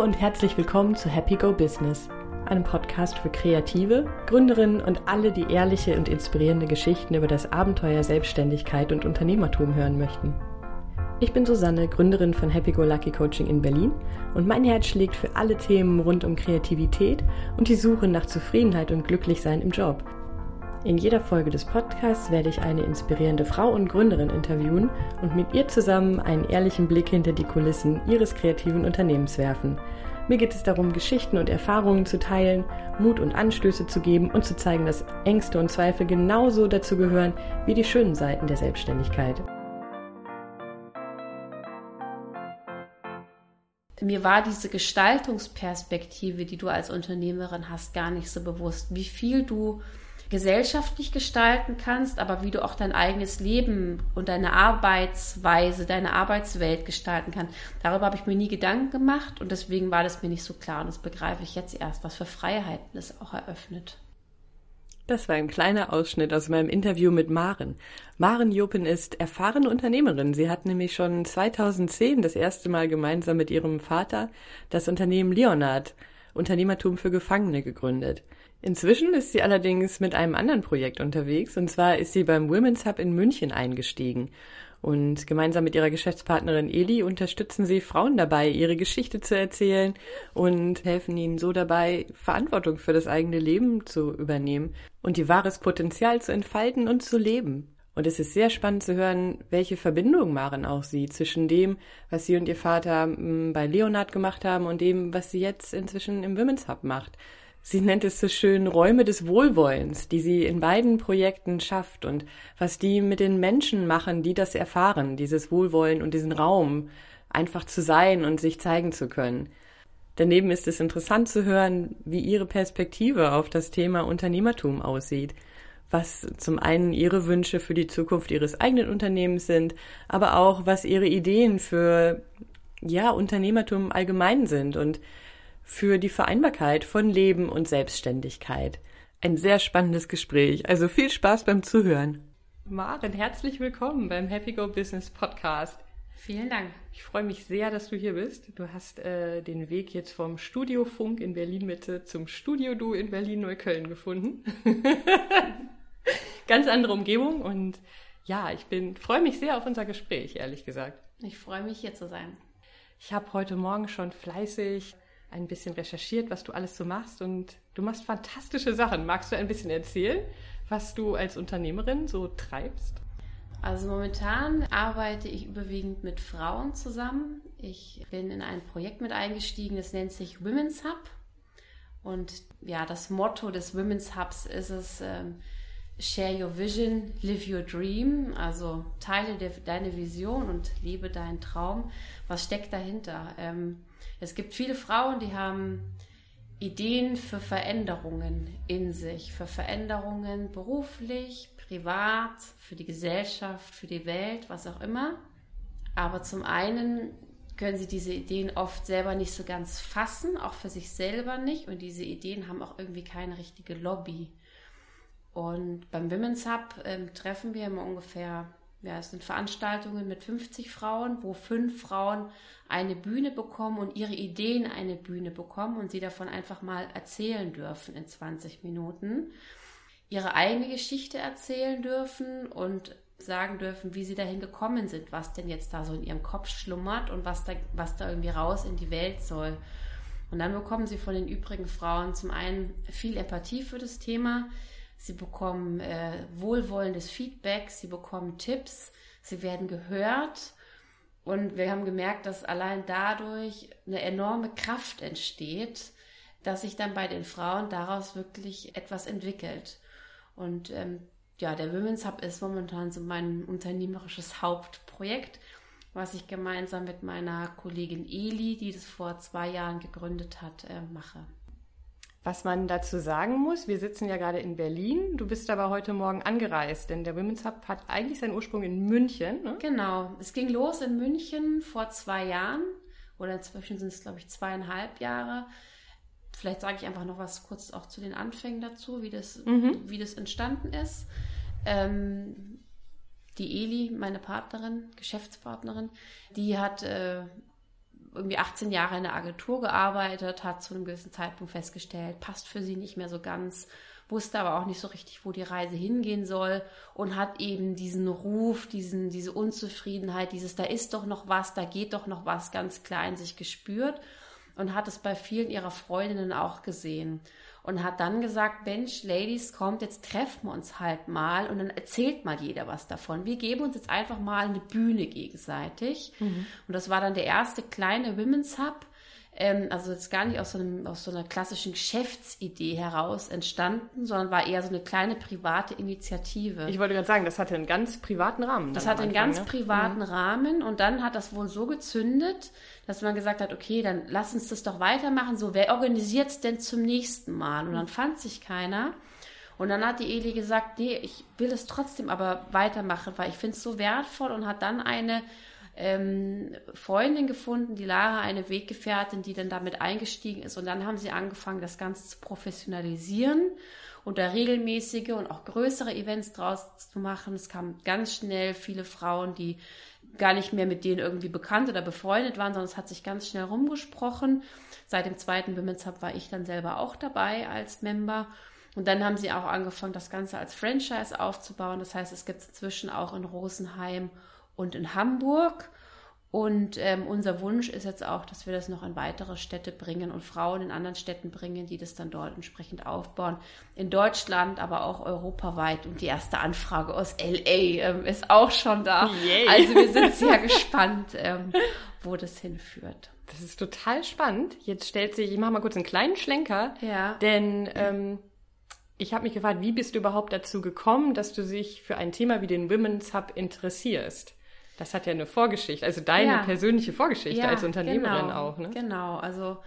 Und herzlich willkommen zu Happy Go Business, einem Podcast für Kreative, Gründerinnen und alle, die ehrliche und inspirierende Geschichten über das Abenteuer Selbstständigkeit und Unternehmertum hören möchten. Ich bin Susanne, Gründerin von Happy Go Lucky Coaching in Berlin und mein Herz schlägt für alle Themen rund um Kreativität und die Suche nach Zufriedenheit und Glücklichsein im Job. In jeder Folge des Podcasts werde ich eine inspirierende Frau und Gründerin interviewen und mit ihr zusammen einen ehrlichen Blick hinter die Kulissen ihres kreativen Unternehmens werfen. Mir geht es darum, Geschichten und Erfahrungen zu teilen, Mut und Anstöße zu geben und zu zeigen, dass Ängste und Zweifel genauso dazu gehören wie die schönen Seiten der Selbstständigkeit. mir war diese Gestaltungsperspektive, die du als Unternehmerin hast, gar nicht so bewusst, wie viel du gesellschaftlich gestalten kannst, aber wie du auch dein eigenes Leben und deine Arbeitsweise, deine Arbeitswelt gestalten kannst. Darüber habe ich mir nie Gedanken gemacht und deswegen war das mir nicht so klar und das begreife ich jetzt erst, was für Freiheiten es auch eröffnet. Das war ein kleiner Ausschnitt aus meinem Interview mit Maren. Maren Jopen ist erfahrene Unternehmerin. Sie hat nämlich schon 2010 das erste Mal gemeinsam mit ihrem Vater das Unternehmen Leonard Unternehmertum für Gefangene gegründet. Inzwischen ist sie allerdings mit einem anderen Projekt unterwegs, und zwar ist sie beim Women's Hub in München eingestiegen. Und gemeinsam mit ihrer Geschäftspartnerin Eli unterstützen sie Frauen dabei, ihre Geschichte zu erzählen und helfen ihnen so dabei, Verantwortung für das eigene Leben zu übernehmen und ihr wahres Potenzial zu entfalten und zu leben. Und es ist sehr spannend zu hören, welche Verbindung Maren auch sieht zwischen dem, was sie und ihr Vater hm, bei Leonard gemacht haben und dem, was sie jetzt inzwischen im Women's Hub macht. Sie nennt es so schön Räume des Wohlwollens, die sie in beiden Projekten schafft und was die mit den Menschen machen, die das erfahren, dieses Wohlwollen und diesen Raum, einfach zu sein und sich zeigen zu können. Daneben ist es interessant zu hören, wie ihre Perspektive auf das Thema Unternehmertum aussieht, was zum einen ihre Wünsche für die Zukunft ihres eigenen Unternehmens sind, aber auch was ihre Ideen für ja, Unternehmertum allgemein sind und für die Vereinbarkeit von Leben und Selbstständigkeit. Ein sehr spannendes Gespräch, also viel Spaß beim Zuhören. Maren, herzlich willkommen beim Happy Go Business Podcast. Vielen Dank. Ich freue mich sehr, dass du hier bist. Du hast äh, den Weg jetzt vom Studio Funk in Berlin Mitte zum Studio Du in Berlin Neukölln gefunden. Ganz andere Umgebung und ja, ich bin freue mich sehr auf unser Gespräch, ehrlich gesagt. Ich freue mich hier zu sein. Ich habe heute Morgen schon fleißig ein bisschen recherchiert, was du alles so machst und du machst fantastische Sachen. Magst du ein bisschen erzählen, was du als Unternehmerin so treibst? Also momentan arbeite ich überwiegend mit Frauen zusammen. Ich bin in ein Projekt mit eingestiegen, das nennt sich Women's Hub. Und ja, das Motto des Women's Hubs ist es, ähm, Share your vision, live your dream. Also teile deine Vision und lebe deinen Traum. Was steckt dahinter? Ähm, es gibt viele Frauen, die haben Ideen für Veränderungen in sich, für Veränderungen beruflich, privat, für die Gesellschaft, für die Welt, was auch immer. Aber zum einen können sie diese Ideen oft selber nicht so ganz fassen, auch für sich selber nicht. Und diese Ideen haben auch irgendwie keine richtige Lobby. Und beim Women's Hub ähm, treffen wir immer ungefähr ja, es sind Veranstaltungen mit 50 Frauen, wo fünf Frauen eine Bühne bekommen und ihre Ideen eine Bühne bekommen und sie davon einfach mal erzählen dürfen in 20 Minuten, ihre eigene Geschichte erzählen dürfen und sagen dürfen, wie sie dahin gekommen sind, was denn jetzt da so in ihrem Kopf schlummert und was da, was da irgendwie raus in die Welt soll. Und dann bekommen sie von den übrigen Frauen zum einen viel Empathie für das Thema, sie bekommen äh, wohlwollendes Feedback, sie bekommen Tipps, sie werden gehört. Und wir haben gemerkt, dass allein dadurch eine enorme Kraft entsteht, dass sich dann bei den Frauen daraus wirklich etwas entwickelt. Und ähm, ja, der Women's Hub ist momentan so mein unternehmerisches Hauptprojekt, was ich gemeinsam mit meiner Kollegin Eli, die das vor zwei Jahren gegründet hat, äh, mache. Was man dazu sagen muss, wir sitzen ja gerade in Berlin, du bist aber heute Morgen angereist, denn der Women's Hub hat eigentlich seinen Ursprung in München. Ne? Genau, es ging los in München vor zwei Jahren oder inzwischen sind es, glaube ich, zweieinhalb Jahre. Vielleicht sage ich einfach noch was kurz auch zu den Anfängen dazu, wie das, mhm. wie das entstanden ist. Ähm, die Eli, meine Partnerin, Geschäftspartnerin, die hat äh, irgendwie 18 Jahre in der Agentur gearbeitet, hat zu einem gewissen Zeitpunkt festgestellt, passt für sie nicht mehr so ganz, wusste aber auch nicht so richtig, wo die Reise hingehen soll und hat eben diesen Ruf, diesen, diese Unzufriedenheit, dieses, da ist doch noch was, da geht doch noch was ganz klar in sich gespürt und hat es bei vielen ihrer Freundinnen auch gesehen und hat dann gesagt, Mensch, Ladies, kommt, jetzt treffen wir uns halt mal und dann erzählt mal jeder was davon. Wir geben uns jetzt einfach mal eine Bühne gegenseitig. Mhm. Und das war dann der erste kleine Women's Hub, ähm, also jetzt gar nicht aus so, einem, aus so einer klassischen Geschäftsidee heraus entstanden, sondern war eher so eine kleine private Initiative. Ich wollte gerade sagen, das hatte einen ganz privaten Rahmen. Das hatte einen ganz ne? privaten mhm. Rahmen und dann hat das wohl so gezündet, dass man gesagt hat, okay, dann lass uns das doch weitermachen. So, wer organisiert es denn zum nächsten Mal? Und dann fand sich keiner. Und dann hat die Eli gesagt, nee, ich will es trotzdem aber weitermachen, weil ich finde es so wertvoll und hat dann eine ähm, Freundin gefunden, die Lara, eine Weggefährtin, die dann damit eingestiegen ist. Und dann haben sie angefangen, das Ganze zu professionalisieren und da regelmäßige und auch größere Events draus zu machen. Es kamen ganz schnell viele Frauen, die gar nicht mehr mit denen irgendwie bekannt oder befreundet waren, sondern es hat sich ganz schnell rumgesprochen. Seit dem zweiten Women's Hub war ich dann selber auch dabei als Member. Und dann haben sie auch angefangen, das Ganze als Franchise aufzubauen. Das heißt, es gibt inzwischen auch in Rosenheim und in Hamburg. Und ähm, unser Wunsch ist jetzt auch, dass wir das noch in weitere Städte bringen und Frauen in anderen Städten bringen, die das dann dort entsprechend aufbauen. In Deutschland, aber auch europaweit. Und die erste Anfrage aus LA ähm, ist auch schon da. Yay. Also wir sind sehr gespannt, ähm, wo das hinführt. Das ist total spannend. Jetzt stellt sich, ich mache mal kurz einen kleinen Schlenker. Ja. Denn ähm, ich habe mich gefragt, wie bist du überhaupt dazu gekommen, dass du dich für ein Thema wie den Women's Hub interessierst? Das hat ja eine Vorgeschichte, also deine ja. persönliche Vorgeschichte ja, als Unternehmerin genau, auch, ne? Genau, also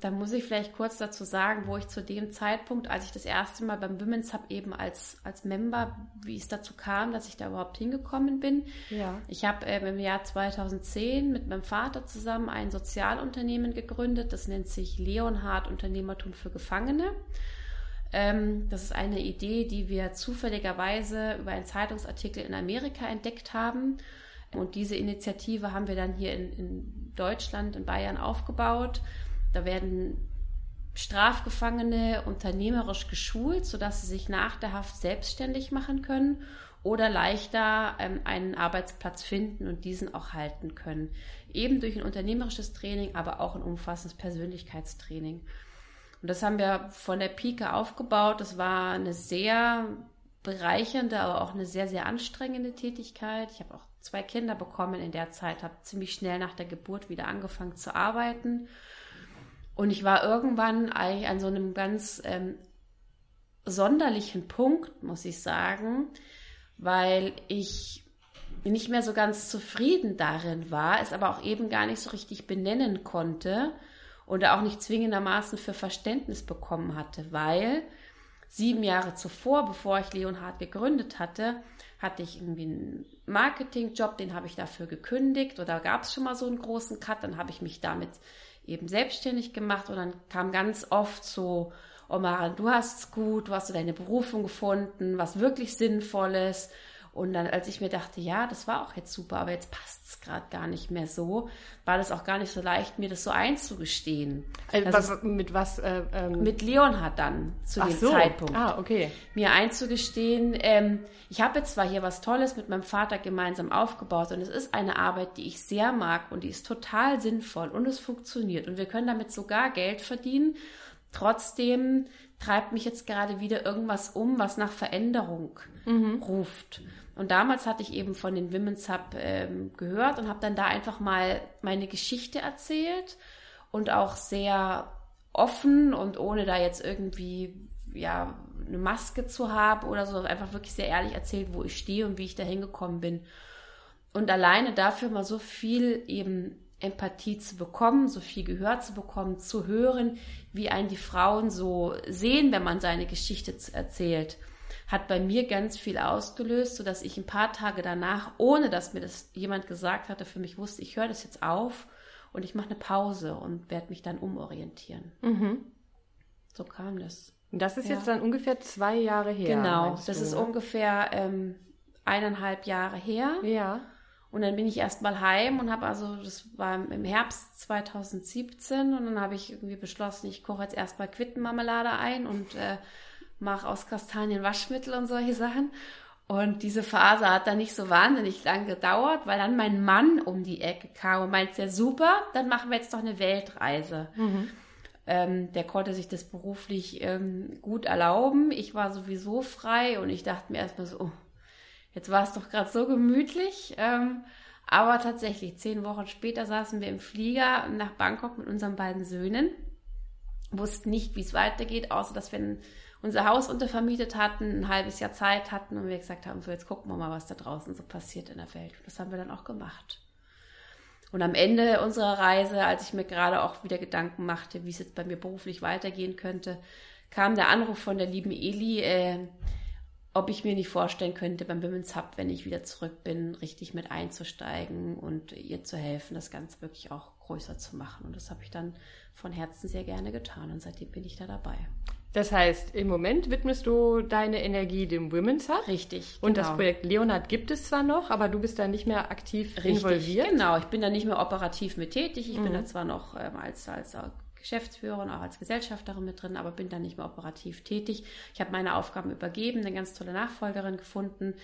da muss ich vielleicht kurz dazu sagen, wo ich zu dem Zeitpunkt, als ich das erste Mal beim Women's Hub eben als, als Member, wie es dazu kam, dass ich da überhaupt hingekommen bin. Ja. Ich habe ähm, im Jahr 2010 mit meinem Vater zusammen ein Sozialunternehmen gegründet. Das nennt sich Leonhard Unternehmertum für Gefangene. Ähm, das ist eine Idee, die wir zufälligerweise über einen Zeitungsartikel in Amerika entdeckt haben und diese Initiative haben wir dann hier in, in Deutschland, in Bayern aufgebaut. Da werden Strafgefangene unternehmerisch geschult, sodass sie sich nach der Haft selbstständig machen können oder leichter ähm, einen Arbeitsplatz finden und diesen auch halten können. Eben durch ein unternehmerisches Training, aber auch ein umfassendes Persönlichkeitstraining. Und das haben wir von der Pike aufgebaut. Das war eine sehr bereichernde, aber auch eine sehr, sehr anstrengende Tätigkeit. Ich habe auch zwei Kinder bekommen in der Zeit, habe ziemlich schnell nach der Geburt wieder angefangen zu arbeiten. Und ich war irgendwann eigentlich an so einem ganz ähm, sonderlichen Punkt, muss ich sagen, weil ich nicht mehr so ganz zufrieden darin war, es aber auch eben gar nicht so richtig benennen konnte oder auch nicht zwingendermaßen für Verständnis bekommen hatte, weil sieben Jahre zuvor, bevor ich Leonhard gegründet hatte, hatte ich irgendwie einen Marketingjob, den habe ich dafür gekündigt oder gab es schon mal so einen großen Cut, dann habe ich mich damit eben selbstständig gemacht und dann kam ganz oft so, oh Maren, du hast es gut, du hast deine Berufung gefunden, was wirklich Sinnvolles und dann, als ich mir dachte, ja, das war auch jetzt super, aber jetzt passt es gerade gar nicht mehr so, war das auch gar nicht so leicht, mir das so einzugestehen. Also, was, mit was? Äh, ähm mit Leon hat dann zu dem so. Zeitpunkt. Ah, okay. Mir einzugestehen, ähm, ich habe jetzt zwar hier was Tolles mit meinem Vater gemeinsam aufgebaut und es ist eine Arbeit, die ich sehr mag und die ist total sinnvoll und es funktioniert und wir können damit sogar Geld verdienen. Trotzdem treibt mich jetzt gerade wieder irgendwas um, was nach Veränderung mhm. ruft. Und damals hatte ich eben von den Women's Hub ähm, gehört und habe dann da einfach mal meine Geschichte erzählt und auch sehr offen und ohne da jetzt irgendwie ja eine Maske zu haben oder so, einfach wirklich sehr ehrlich erzählt, wo ich stehe und wie ich da hingekommen bin. Und alleine dafür mal so viel eben Empathie zu bekommen, so viel Gehör zu bekommen, zu hören, wie einen die Frauen so sehen, wenn man seine Geschichte erzählt hat bei mir ganz viel ausgelöst, sodass ich ein paar Tage danach, ohne dass mir das jemand gesagt hatte, für mich wusste, ich höre das jetzt auf und ich mache eine Pause und werde mich dann umorientieren. Mhm. So kam das. Das ist ja. jetzt dann ungefähr zwei Jahre her. Genau, das du, ist ungefähr ähm, eineinhalb Jahre her. Ja. Und dann bin ich erstmal heim und habe also, das war im Herbst 2017 und dann habe ich irgendwie beschlossen, ich koche jetzt erstmal Quittenmarmelade ein und äh, mache aus Kastanien Waschmittel und solche Sachen. Und diese Phase hat dann nicht so wahnsinnig lang gedauert, weil dann mein Mann um die Ecke kam und meinte, ja super, dann machen wir jetzt doch eine Weltreise. Mhm. Ähm, der konnte sich das beruflich ähm, gut erlauben. Ich war sowieso frei und ich dachte mir erstmal so, oh, jetzt war es doch gerade so gemütlich. Ähm, aber tatsächlich, zehn Wochen später saßen wir im Flieger nach Bangkok mit unseren beiden Söhnen, wussten nicht, wie es weitergeht, außer dass wir unser Haus untervermietet hatten, ein halbes Jahr Zeit hatten und wir gesagt haben, so jetzt gucken wir mal, was da draußen so passiert in der Welt. Das haben wir dann auch gemacht. Und am Ende unserer Reise, als ich mir gerade auch wieder Gedanken machte, wie es jetzt bei mir beruflich weitergehen könnte, kam der Anruf von der lieben Eli, äh, ob ich mir nicht vorstellen könnte, beim Women's Hub, wenn ich wieder zurück bin, richtig mit einzusteigen und ihr zu helfen, das Ganze wirklich auch größer zu machen. Und das habe ich dann von Herzen sehr gerne getan und seitdem bin ich da dabei. Das heißt, im Moment widmest du deine Energie dem Women's Hub. Richtig. Und genau. das Projekt Leonard gibt es zwar noch, aber du bist da nicht mehr aktiv Richtig, involviert. Genau, ich bin da nicht mehr operativ mit tätig. Ich mhm. bin da zwar noch ähm, als, als Geschäftsführerin, auch als Gesellschafterin mit drin, aber bin da nicht mehr operativ tätig. Ich habe meine Aufgaben übergeben, eine ganz tolle Nachfolgerin gefunden.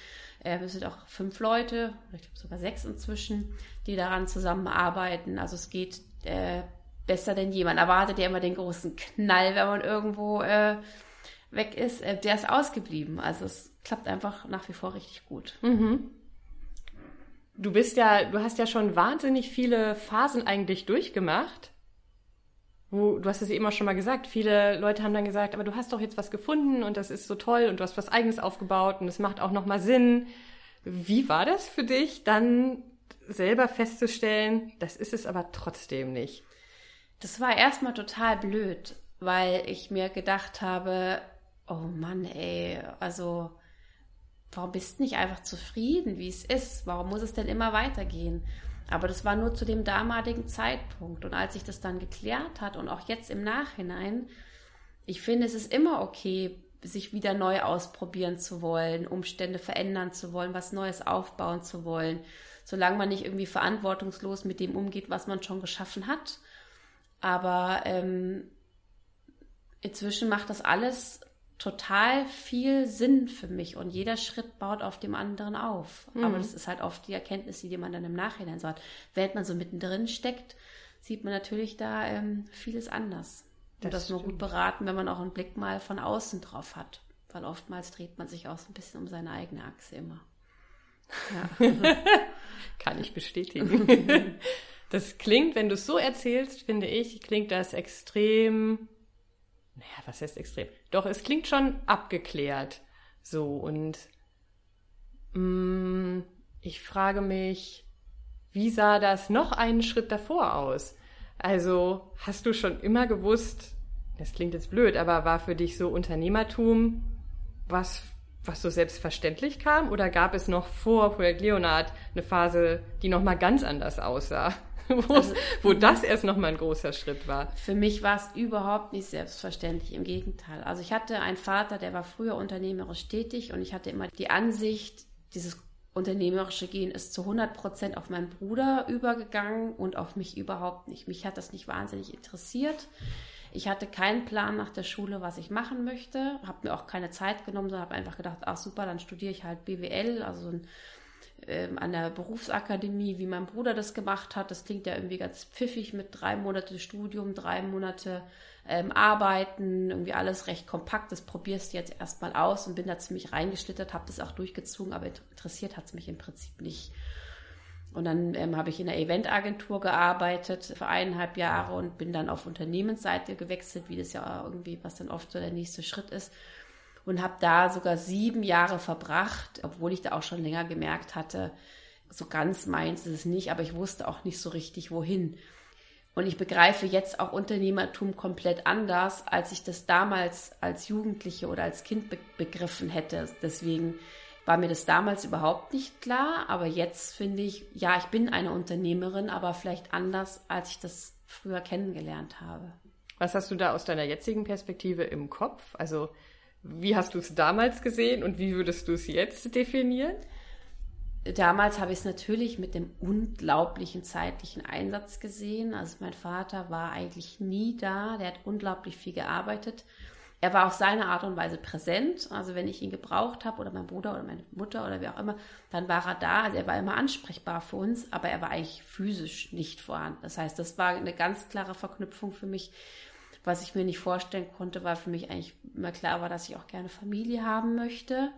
Äh, wir sind auch fünf Leute, ich glaube sogar sechs inzwischen, die daran zusammenarbeiten. Also es geht äh, besser denn je. Man erwartet ja immer den großen Knall, wenn man irgendwo äh, weg ist. Äh, der ist ausgeblieben. Also es klappt einfach nach wie vor richtig gut. Mhm. Du bist ja, du hast ja schon wahnsinnig viele Phasen eigentlich durchgemacht. Wo, du hast es eben auch schon mal gesagt, viele Leute haben dann gesagt, aber du hast doch jetzt was gefunden und das ist so toll und du hast was eigenes aufgebaut und es macht auch nochmal Sinn. Wie war das für dich, dann selber festzustellen, das ist es aber trotzdem nicht? Das war erstmal total blöd, weil ich mir gedacht habe, oh Mann, ey, also warum bist du nicht einfach zufrieden, wie es ist? Warum muss es denn immer weitergehen? Aber das war nur zu dem damaligen Zeitpunkt. Und als sich das dann geklärt hat und auch jetzt im Nachhinein, ich finde, es ist immer okay, sich wieder neu ausprobieren zu wollen, Umstände verändern zu wollen, was Neues aufbauen zu wollen, solange man nicht irgendwie verantwortungslos mit dem umgeht, was man schon geschaffen hat aber ähm, inzwischen macht das alles total viel Sinn für mich und jeder Schritt baut auf dem anderen auf. Mhm. Aber das ist halt oft die Erkenntnis, die man dann im Nachhinein so hat. Während man so mittendrin steckt, sieht man natürlich da ähm, vieles anders. Das und das stimmt. nur gut beraten, wenn man auch einen Blick mal von außen drauf hat. Weil oftmals dreht man sich auch so ein bisschen um seine eigene Achse immer. Ja. Kann ich bestätigen. Das klingt, wenn du es so erzählst, finde ich, klingt das extrem. Naja, was heißt extrem? Doch, es klingt schon abgeklärt. So, und mh, mm, ich frage mich, wie sah das noch einen Schritt davor aus? Also, hast du schon immer gewusst, das klingt jetzt blöd, aber war für dich so Unternehmertum was, was so selbstverständlich kam? Oder gab es noch vor Projekt Leonard eine Phase, die nochmal ganz anders aussah? wo, also, wo das erst nochmal ein großer Schritt war. Für mich war es überhaupt nicht selbstverständlich, im Gegenteil. Also ich hatte einen Vater, der war früher unternehmerisch tätig und ich hatte immer die Ansicht, dieses unternehmerische Gehen ist zu 100 Prozent auf meinen Bruder übergegangen und auf mich überhaupt nicht. Mich hat das nicht wahnsinnig interessiert. Ich hatte keinen Plan nach der Schule, was ich machen möchte, habe mir auch keine Zeit genommen, sondern habe einfach gedacht, ach super, dann studiere ich halt BWL, also so ein ähm, an der Berufsakademie, wie mein Bruder das gemacht hat. Das klingt ja irgendwie ganz pfiffig mit drei Monate Studium, drei Monate ähm, Arbeiten, irgendwie alles recht kompakt. Das probierst du jetzt erstmal aus und bin da ziemlich reingeschlittert, habe das auch durchgezogen, aber interessiert hat es mich im Prinzip nicht. Und dann ähm, habe ich in der Eventagentur gearbeitet für eineinhalb Jahre und bin dann auf Unternehmensseite gewechselt, wie das ja irgendwie, was dann oft so der nächste Schritt ist und habe da sogar sieben Jahre verbracht, obwohl ich da auch schon länger gemerkt hatte, so ganz meins ist es nicht, aber ich wusste auch nicht so richtig, wohin. Und ich begreife jetzt auch Unternehmertum komplett anders, als ich das damals als Jugendliche oder als Kind be begriffen hätte. Deswegen war mir das damals überhaupt nicht klar, aber jetzt finde ich, ja, ich bin eine Unternehmerin, aber vielleicht anders, als ich das früher kennengelernt habe. Was hast du da aus deiner jetzigen Perspektive im Kopf? Also wie hast du es damals gesehen und wie würdest du es jetzt definieren? damals habe ich es natürlich mit dem unglaublichen zeitlichen Einsatz gesehen. Also mein Vater war eigentlich nie da, der hat unglaublich viel gearbeitet. Er war auf seine Art und Weise präsent. Also wenn ich ihn gebraucht habe oder mein Bruder oder meine Mutter oder wer auch immer, dann war er da. Also er war immer ansprechbar für uns, aber er war eigentlich physisch nicht vorhanden. Das heißt, das war eine ganz klare Verknüpfung für mich. Was ich mir nicht vorstellen konnte, weil für mich eigentlich immer klar war, dass ich auch gerne Familie haben möchte.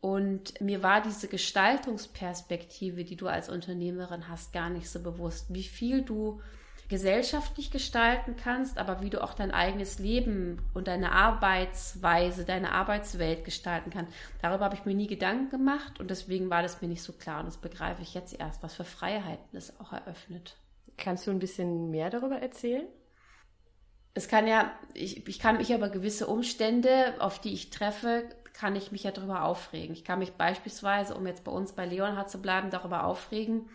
Und mir war diese Gestaltungsperspektive, die du als Unternehmerin hast, gar nicht so bewusst, wie viel du gesellschaftlich gestalten kannst, aber wie du auch dein eigenes Leben und deine Arbeitsweise, deine Arbeitswelt gestalten kannst. Darüber habe ich mir nie Gedanken gemacht und deswegen war das mir nicht so klar und das begreife ich jetzt erst, was für Freiheiten es auch eröffnet. Kannst du ein bisschen mehr darüber erzählen? Es kann ja, ich, ich kann mich aber gewisse Umstände, auf die ich treffe, kann ich mich ja darüber aufregen. Ich kann mich beispielsweise, um jetzt bei uns bei Leonhard zu bleiben, darüber aufregen,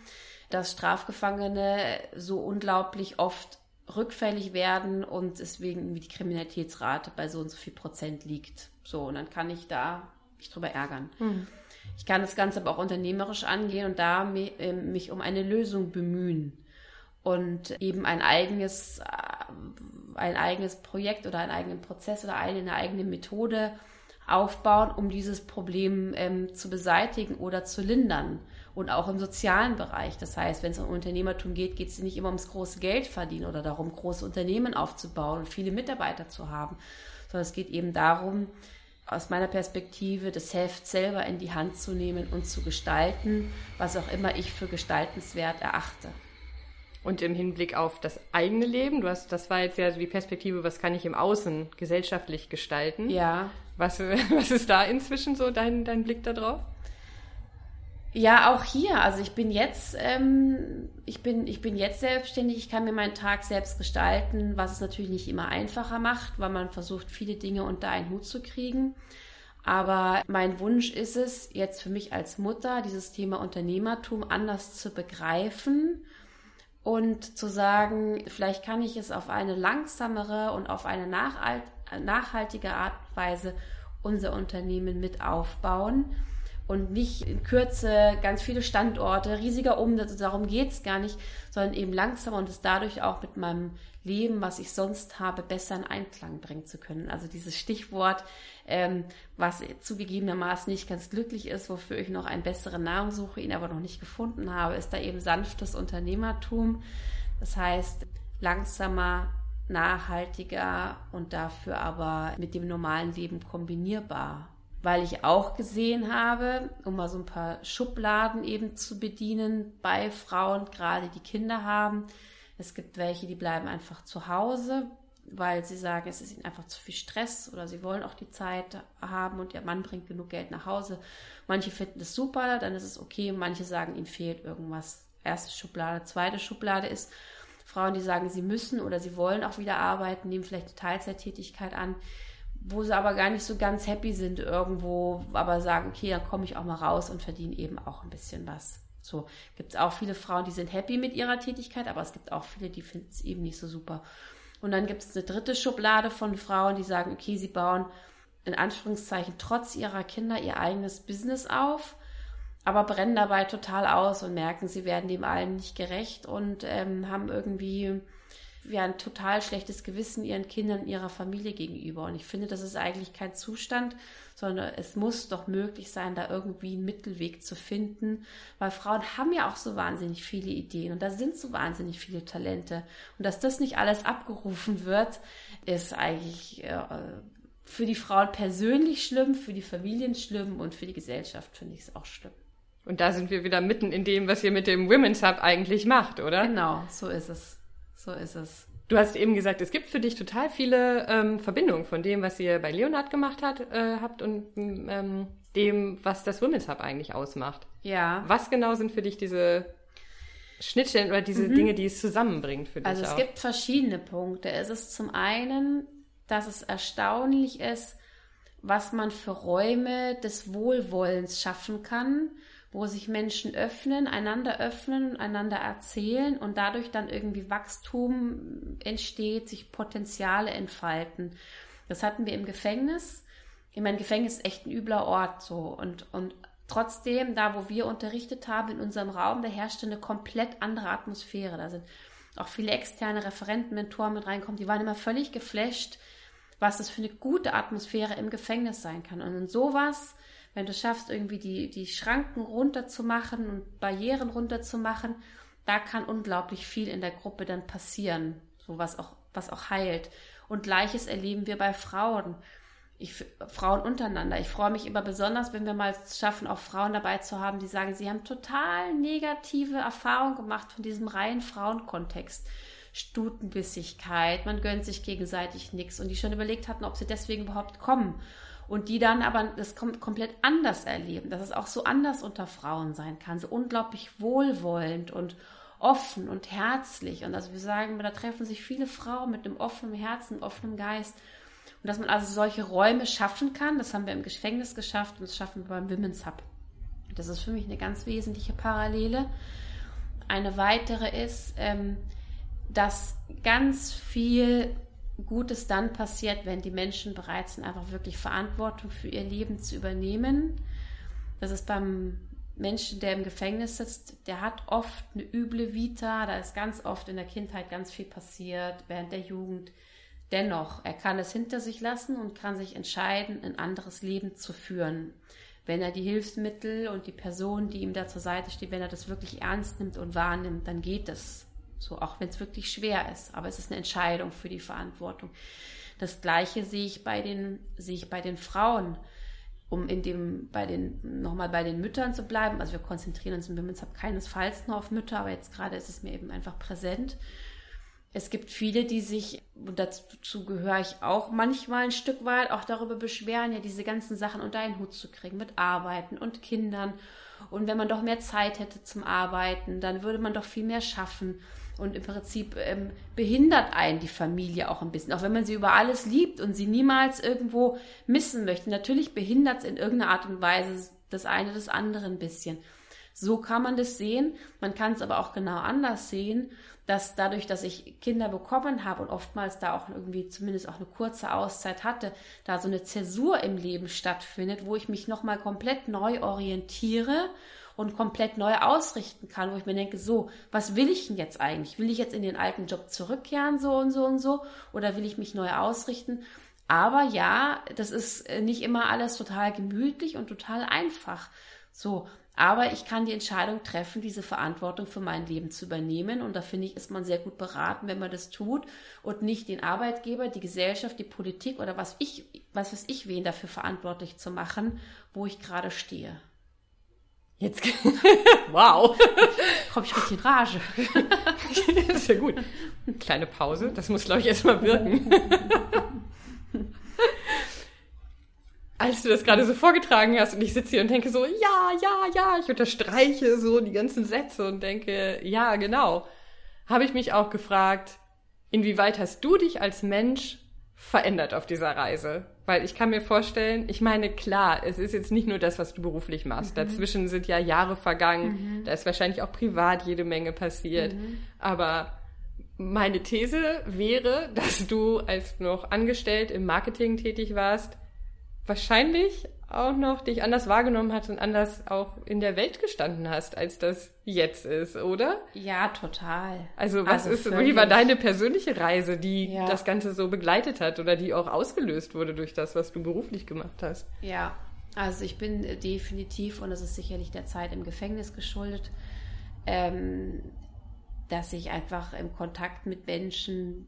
dass Strafgefangene so unglaublich oft rückfällig werden und deswegen die Kriminalitätsrate bei so und so viel Prozent liegt. So, und dann kann ich da mich drüber ärgern. Mhm. Ich kann das Ganze aber auch unternehmerisch angehen und da mich, äh, mich um eine Lösung bemühen und eben ein eigenes, äh, ein eigenes Projekt oder einen eigenen Prozess oder eine, eine eigene Methode aufbauen, um dieses Problem ähm, zu beseitigen oder zu lindern. Und auch im sozialen Bereich. Das heißt, wenn es um Unternehmertum geht, geht es nicht immer ums große Geld verdienen oder darum, große Unternehmen aufzubauen und viele Mitarbeiter zu haben, sondern es geht eben darum, aus meiner Perspektive das Heft selber in die Hand zu nehmen und zu gestalten, was auch immer ich für gestaltenswert erachte. Und im Hinblick auf das eigene Leben, du hast, das war jetzt ja die Perspektive, was kann ich im Außen gesellschaftlich gestalten? Ja. Was, was ist da inzwischen so dein, dein Blick darauf? Ja, auch hier. Also ich bin jetzt, ähm, ich bin, ich bin jetzt selbstständig. Ich kann mir meinen Tag selbst gestalten, was es natürlich nicht immer einfacher macht, weil man versucht, viele Dinge unter einen Hut zu kriegen. Aber mein Wunsch ist es, jetzt für mich als Mutter dieses Thema Unternehmertum anders zu begreifen und zu sagen, vielleicht kann ich es auf eine langsamere und auf eine nachhaltige Art und Weise unser Unternehmen mit aufbauen und nicht in Kürze ganz viele Standorte, riesiger Umsatz, darum geht es gar nicht, sondern eben langsamer und es dadurch auch mit meinem Leben, was ich sonst habe, besser in Einklang bringen zu können. Also dieses Stichwort, ähm, was zugegebenermaßen nicht ganz glücklich ist, wofür ich noch einen besseren Namen suche, ihn aber noch nicht gefunden habe, ist da eben sanftes Unternehmertum. Das heißt, langsamer, nachhaltiger und dafür aber mit dem normalen Leben kombinierbar weil ich auch gesehen habe, um mal so ein paar Schubladen eben zu bedienen bei Frauen, gerade die Kinder haben. Es gibt welche, die bleiben einfach zu Hause, weil sie sagen, es ist ihnen einfach zu viel Stress oder sie wollen auch die Zeit haben und ihr Mann bringt genug Geld nach Hause. Manche finden das super, dann ist es okay. Manche sagen, ihnen fehlt irgendwas. Erste Schublade, zweite Schublade ist Frauen, die sagen, sie müssen oder sie wollen auch wieder arbeiten, nehmen vielleicht eine Teilzeittätigkeit an wo sie aber gar nicht so ganz happy sind irgendwo, aber sagen, okay, dann komme ich auch mal raus und verdiene eben auch ein bisschen was. So gibt es auch viele Frauen, die sind happy mit ihrer Tätigkeit, aber es gibt auch viele, die finden es eben nicht so super. Und dann gibt es eine dritte Schublade von Frauen, die sagen, okay, sie bauen in Anführungszeichen trotz ihrer Kinder ihr eigenes Business auf, aber brennen dabei total aus und merken, sie werden dem allen nicht gerecht und ähm, haben irgendwie ja ein total schlechtes Gewissen ihren Kindern, ihrer Familie gegenüber. Und ich finde, das ist eigentlich kein Zustand, sondern es muss doch möglich sein, da irgendwie einen Mittelweg zu finden, weil Frauen haben ja auch so wahnsinnig viele Ideen und da sind so wahnsinnig viele Talente. Und dass das nicht alles abgerufen wird, ist eigentlich äh, für die Frauen persönlich schlimm, für die Familien schlimm und für die Gesellschaft finde ich es auch schlimm. Und da sind wir wieder mitten in dem, was ihr mit dem Women's Hub eigentlich macht, oder? Genau, so ist es. So ist es. Du hast eben gesagt, es gibt für dich total viele ähm, Verbindungen von dem, was ihr bei Leonhard gemacht hat, äh, habt und ähm, dem, was das Women's Hub eigentlich ausmacht. Ja. Was genau sind für dich diese Schnittstellen oder diese mhm. Dinge, die es zusammenbringt für dich? Also es auch? gibt verschiedene Punkte. Es ist zum einen, dass es erstaunlich ist, was man für Räume des Wohlwollens schaffen kann wo sich Menschen öffnen, einander öffnen, einander erzählen und dadurch dann irgendwie Wachstum entsteht, sich Potenziale entfalten. Das hatten wir im Gefängnis. Ich meine, Gefängnis ist echt ein übler Ort so und, und trotzdem, da wo wir unterrichtet haben, in unserem Raum, da herrschte eine komplett andere Atmosphäre. Da sind auch viele externe Referenten, Mentoren mit reinkommen, die waren immer völlig geflasht, was das für eine gute Atmosphäre im Gefängnis sein kann. Und in sowas, wenn du schaffst, irgendwie die, die Schranken runterzumachen und Barrieren runterzumachen, da kann unglaublich viel in der Gruppe dann passieren, so was auch, was auch heilt. Und gleiches erleben wir bei Frauen. Ich, Frauen untereinander. Ich freue mich immer besonders, wenn wir mal schaffen, auch Frauen dabei zu haben, die sagen, sie haben total negative Erfahrungen gemacht von diesem reinen Frauenkontext. Stutenbissigkeit, man gönnt sich gegenseitig nichts und die schon überlegt hatten, ob sie deswegen überhaupt kommen. Und die dann aber das komplett anders erleben, dass es auch so anders unter Frauen sein kann, so unglaublich wohlwollend und offen und herzlich. Und also wir sagen, da treffen sich viele Frauen mit einem offenen Herzen, offenem Geist. Und dass man also solche Räume schaffen kann, das haben wir im Gefängnis geschafft und das schaffen wir beim Women's Hub. Das ist für mich eine ganz wesentliche Parallele. Eine weitere ist, ähm, dass ganz viel Gutes dann passiert, wenn die Menschen bereit sind, einfach wirklich Verantwortung für ihr Leben zu übernehmen. Das ist beim Menschen, der im Gefängnis sitzt, der hat oft eine üble Vita, da ist ganz oft in der Kindheit ganz viel passiert, während der Jugend. Dennoch, er kann es hinter sich lassen und kann sich entscheiden, ein anderes Leben zu führen. Wenn er die Hilfsmittel und die Person, die ihm da zur Seite steht, wenn er das wirklich ernst nimmt und wahrnimmt, dann geht es. So, auch wenn es wirklich schwer ist. Aber es ist eine Entscheidung für die Verantwortung. Das Gleiche sehe ich bei den, sehe ich bei den Frauen. Um in dem, bei den, nochmal bei den Müttern zu bleiben. Also wir konzentrieren uns im Women's Hub keinesfalls nur auf Mütter, aber jetzt gerade ist es mir eben einfach präsent. Es gibt viele, die sich, und dazu gehöre ich auch manchmal ein Stück weit, auch darüber beschweren, ja, diese ganzen Sachen unter einen Hut zu kriegen mit Arbeiten und Kindern. Und wenn man doch mehr Zeit hätte zum Arbeiten, dann würde man doch viel mehr schaffen. Und im Prinzip ähm, behindert einen die Familie auch ein bisschen, auch wenn man sie über alles liebt und sie niemals irgendwo missen möchte. Natürlich behindert es in irgendeiner Art und Weise das eine das andere ein bisschen. So kann man das sehen. Man kann es aber auch genau anders sehen, dass dadurch, dass ich Kinder bekommen habe und oftmals da auch irgendwie zumindest auch eine kurze Auszeit hatte, da so eine Zäsur im Leben stattfindet, wo ich mich nochmal komplett neu orientiere und komplett neu ausrichten kann, wo ich mir denke, so, was will ich denn jetzt eigentlich? Will ich jetzt in den alten Job zurückkehren, so und so und so, oder will ich mich neu ausrichten? Aber ja, das ist äh, nicht immer alles total gemütlich und total einfach. So, aber ich kann die Entscheidung treffen, diese Verantwortung für mein Leben zu übernehmen. Und da finde ich, ist man sehr gut beraten, wenn man das tut und nicht den Arbeitgeber, die Gesellschaft, die Politik oder was ich, was weiß ich, wen dafür verantwortlich zu machen, wo ich gerade stehe. Jetzt, wow. Komm ich richtig in Rage. das ist ja gut. Kleine Pause, das muss, glaube ich, erstmal wirken. Als du das gerade so vorgetragen hast und ich sitze hier und denke so, ja, ja, ja, ich unterstreiche so die ganzen Sätze und denke, ja, genau, habe ich mich auch gefragt, inwieweit hast du dich als Mensch verändert auf dieser Reise? Weil ich kann mir vorstellen, ich meine, klar, es ist jetzt nicht nur das, was du beruflich machst. Mhm. Dazwischen sind ja Jahre vergangen. Mhm. Da ist wahrscheinlich auch privat jede Menge passiert. Mhm. Aber meine These wäre, dass du, als du noch angestellt im Marketing tätig warst, wahrscheinlich auch noch dich anders wahrgenommen hast und anders auch in der Welt gestanden hast, als das jetzt ist, oder? Ja, total. Also was also ist, wie war deine persönliche Reise, die ja. das Ganze so begleitet hat oder die auch ausgelöst wurde durch das, was du beruflich gemacht hast? Ja, also ich bin definitiv, und das ist sicherlich der Zeit im Gefängnis geschuldet, ähm, dass ich einfach im Kontakt mit Menschen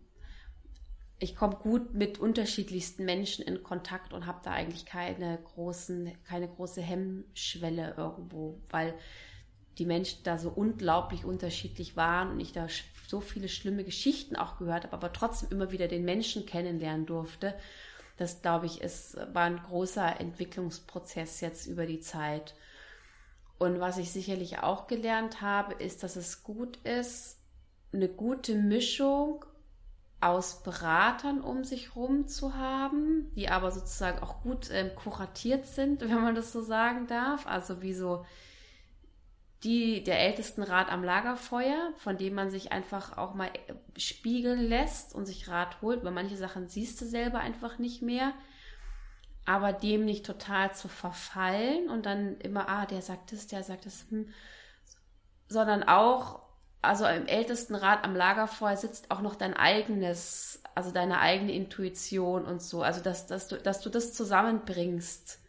ich komme gut mit unterschiedlichsten Menschen in Kontakt und habe da eigentlich keine großen, keine große Hemmschwelle irgendwo, weil die Menschen da so unglaublich unterschiedlich waren und ich da so viele schlimme Geschichten auch gehört habe, aber trotzdem immer wieder den Menschen kennenlernen durfte. Das, glaube ich, ist, war ein großer Entwicklungsprozess jetzt über die Zeit. Und was ich sicherlich auch gelernt habe, ist, dass es gut ist, eine gute Mischung aus Beratern um sich rum zu haben, die aber sozusagen auch gut ähm, kuratiert sind, wenn man das so sagen darf. Also wie so die der ältesten Rat am Lagerfeuer, von dem man sich einfach auch mal äh, spiegeln lässt und sich Rat holt, weil manche Sachen siehst du selber einfach nicht mehr. aber dem nicht total zu verfallen und dann immer, ah, der sagt das, der sagt das, hm, sondern auch, also im ältesten Rat am Lagerfeuer sitzt auch noch dein eigenes, also deine eigene Intuition und so, also dass, dass, du, dass du das zusammenbringst,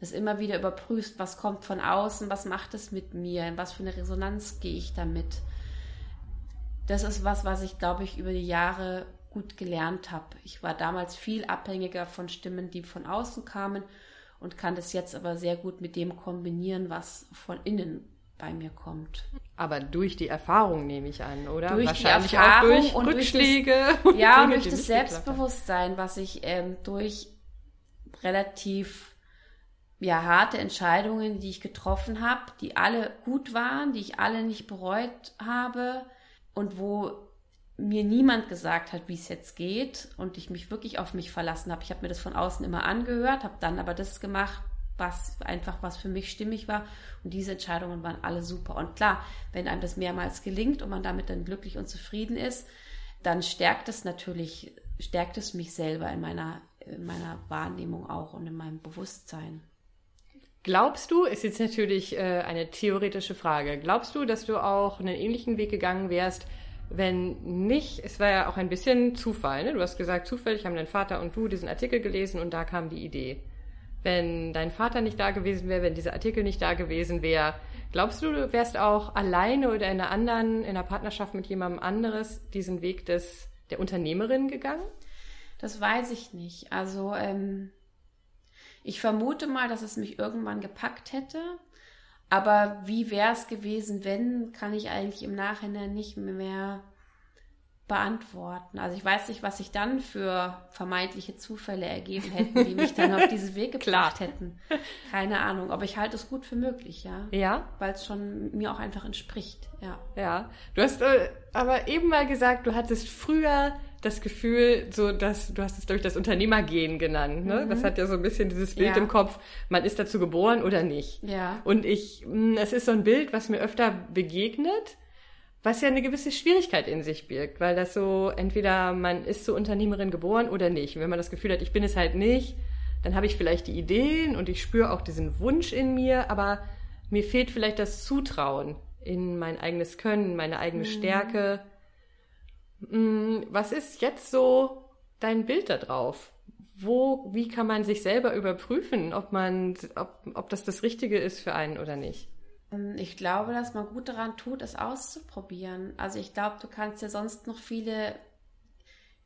das immer wieder überprüfst, was kommt von außen, was macht es mit mir, in was für eine Resonanz gehe ich damit. Das ist was, was ich, glaube ich, über die Jahre gut gelernt habe. Ich war damals viel abhängiger von Stimmen, die von außen kamen und kann das jetzt aber sehr gut mit dem kombinieren, was von innen bei mir kommt. Aber durch die Erfahrung nehme ich an, oder? Durch Wahrscheinlich die Erfahrung auch durch und Rückschläge. Durch das, ja, und durch das Selbstbewusstsein, was ich ähm, durch relativ ja, harte Entscheidungen, die ich getroffen habe, die alle gut waren, die ich alle nicht bereut habe und wo mir niemand gesagt hat, wie es jetzt geht und ich mich wirklich auf mich verlassen habe. Ich habe mir das von außen immer angehört, habe dann aber das gemacht, was einfach was für mich stimmig war und diese Entscheidungen waren alle super. Und klar, wenn einem das mehrmals gelingt und man damit dann glücklich und zufrieden ist, dann stärkt es natürlich, stärkt es mich selber in meiner, in meiner Wahrnehmung auch und in meinem Bewusstsein. Glaubst du, ist jetzt natürlich äh, eine theoretische Frage, glaubst du, dass du auch einen ähnlichen Weg gegangen wärst, wenn nicht, es war ja auch ein bisschen Zufall, ne? Du hast gesagt, zufällig haben dein Vater und du diesen Artikel gelesen und da kam die Idee. Wenn dein Vater nicht da gewesen wäre, wenn dieser Artikel nicht da gewesen wäre, glaubst du, du wärst auch alleine oder in einer anderen, in einer Partnerschaft mit jemandem anderes diesen Weg des, der Unternehmerin gegangen? Das weiß ich nicht. Also, ähm, ich vermute mal, dass es mich irgendwann gepackt hätte. Aber wie wäre es gewesen, wenn, kann ich eigentlich im Nachhinein nicht mehr beantworten. Also ich weiß nicht, was sich dann für vermeintliche Zufälle ergeben hätten, die mich dann auf diese Wege gebracht hätten. Keine Ahnung, aber ich halte es gut für möglich, ja. Ja. Weil es schon mir auch einfach entspricht, ja. Ja. Du hast äh, aber eben mal gesagt, du hattest früher das Gefühl, so dass du hast es glaube ich das Unternehmergehen genannt, ne? Mhm. Das hat ja so ein bisschen dieses Bild ja. im Kopf, man ist dazu geboren oder nicht. Ja. Und ich, hm, es ist so ein Bild, was mir öfter begegnet, was ja eine gewisse Schwierigkeit in sich birgt, weil das so entweder man ist zur Unternehmerin geboren oder nicht. Und wenn man das Gefühl hat, ich bin es halt nicht, dann habe ich vielleicht die Ideen und ich spüre auch diesen Wunsch in mir, aber mir fehlt vielleicht das Zutrauen in mein eigenes Können, meine eigene mhm. Stärke Mm, was ist jetzt so dein Bild da drauf? Wo, wie kann man sich selber überprüfen, ob man, ob, ob das das Richtige ist für einen oder nicht? Ähm, ich glaube, dass man gut daran tut, es auszuprobieren. Also ich glaube, du kannst ja sonst noch viele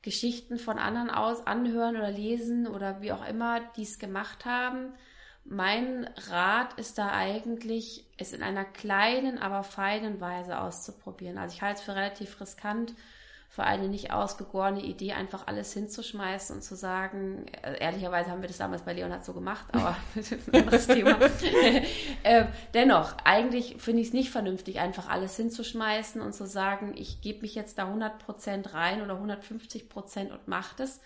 Geschichten von anderen aus anhören oder lesen oder wie auch immer, die es gemacht haben. Mein Rat ist da eigentlich, es in einer kleinen, aber feinen Weise auszuprobieren. Also ich halte es für relativ riskant, für eine nicht ausgegorene Idee einfach alles hinzuschmeißen und zu sagen, äh, ehrlicherweise haben wir das damals bei Leonhard so gemacht, aber ein anderes Thema. äh, dennoch, eigentlich finde ich es nicht vernünftig, einfach alles hinzuschmeißen und zu sagen, ich gebe mich jetzt da 100% rein oder 150% und mache das,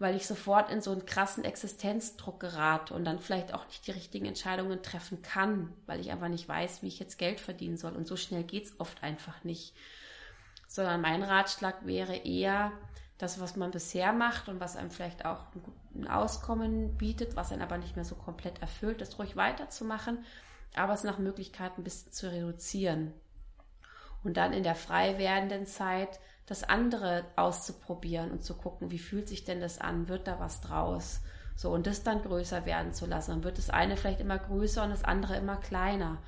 weil ich sofort in so einen krassen Existenzdruck gerate und dann vielleicht auch nicht die richtigen Entscheidungen treffen kann, weil ich einfach nicht weiß, wie ich jetzt Geld verdienen soll. Und so schnell geht es oft einfach nicht sondern mein Ratschlag wäre eher, das, was man bisher macht und was einem vielleicht auch ein Auskommen bietet, was einen aber nicht mehr so komplett erfüllt, das ruhig weiterzumachen, aber es nach Möglichkeit ein bisschen zu reduzieren. Und dann in der frei werdenden Zeit das andere auszuprobieren und zu gucken, wie fühlt sich denn das an, wird da was draus? So, und das dann größer werden zu lassen. Dann wird das eine vielleicht immer größer und das andere immer kleiner.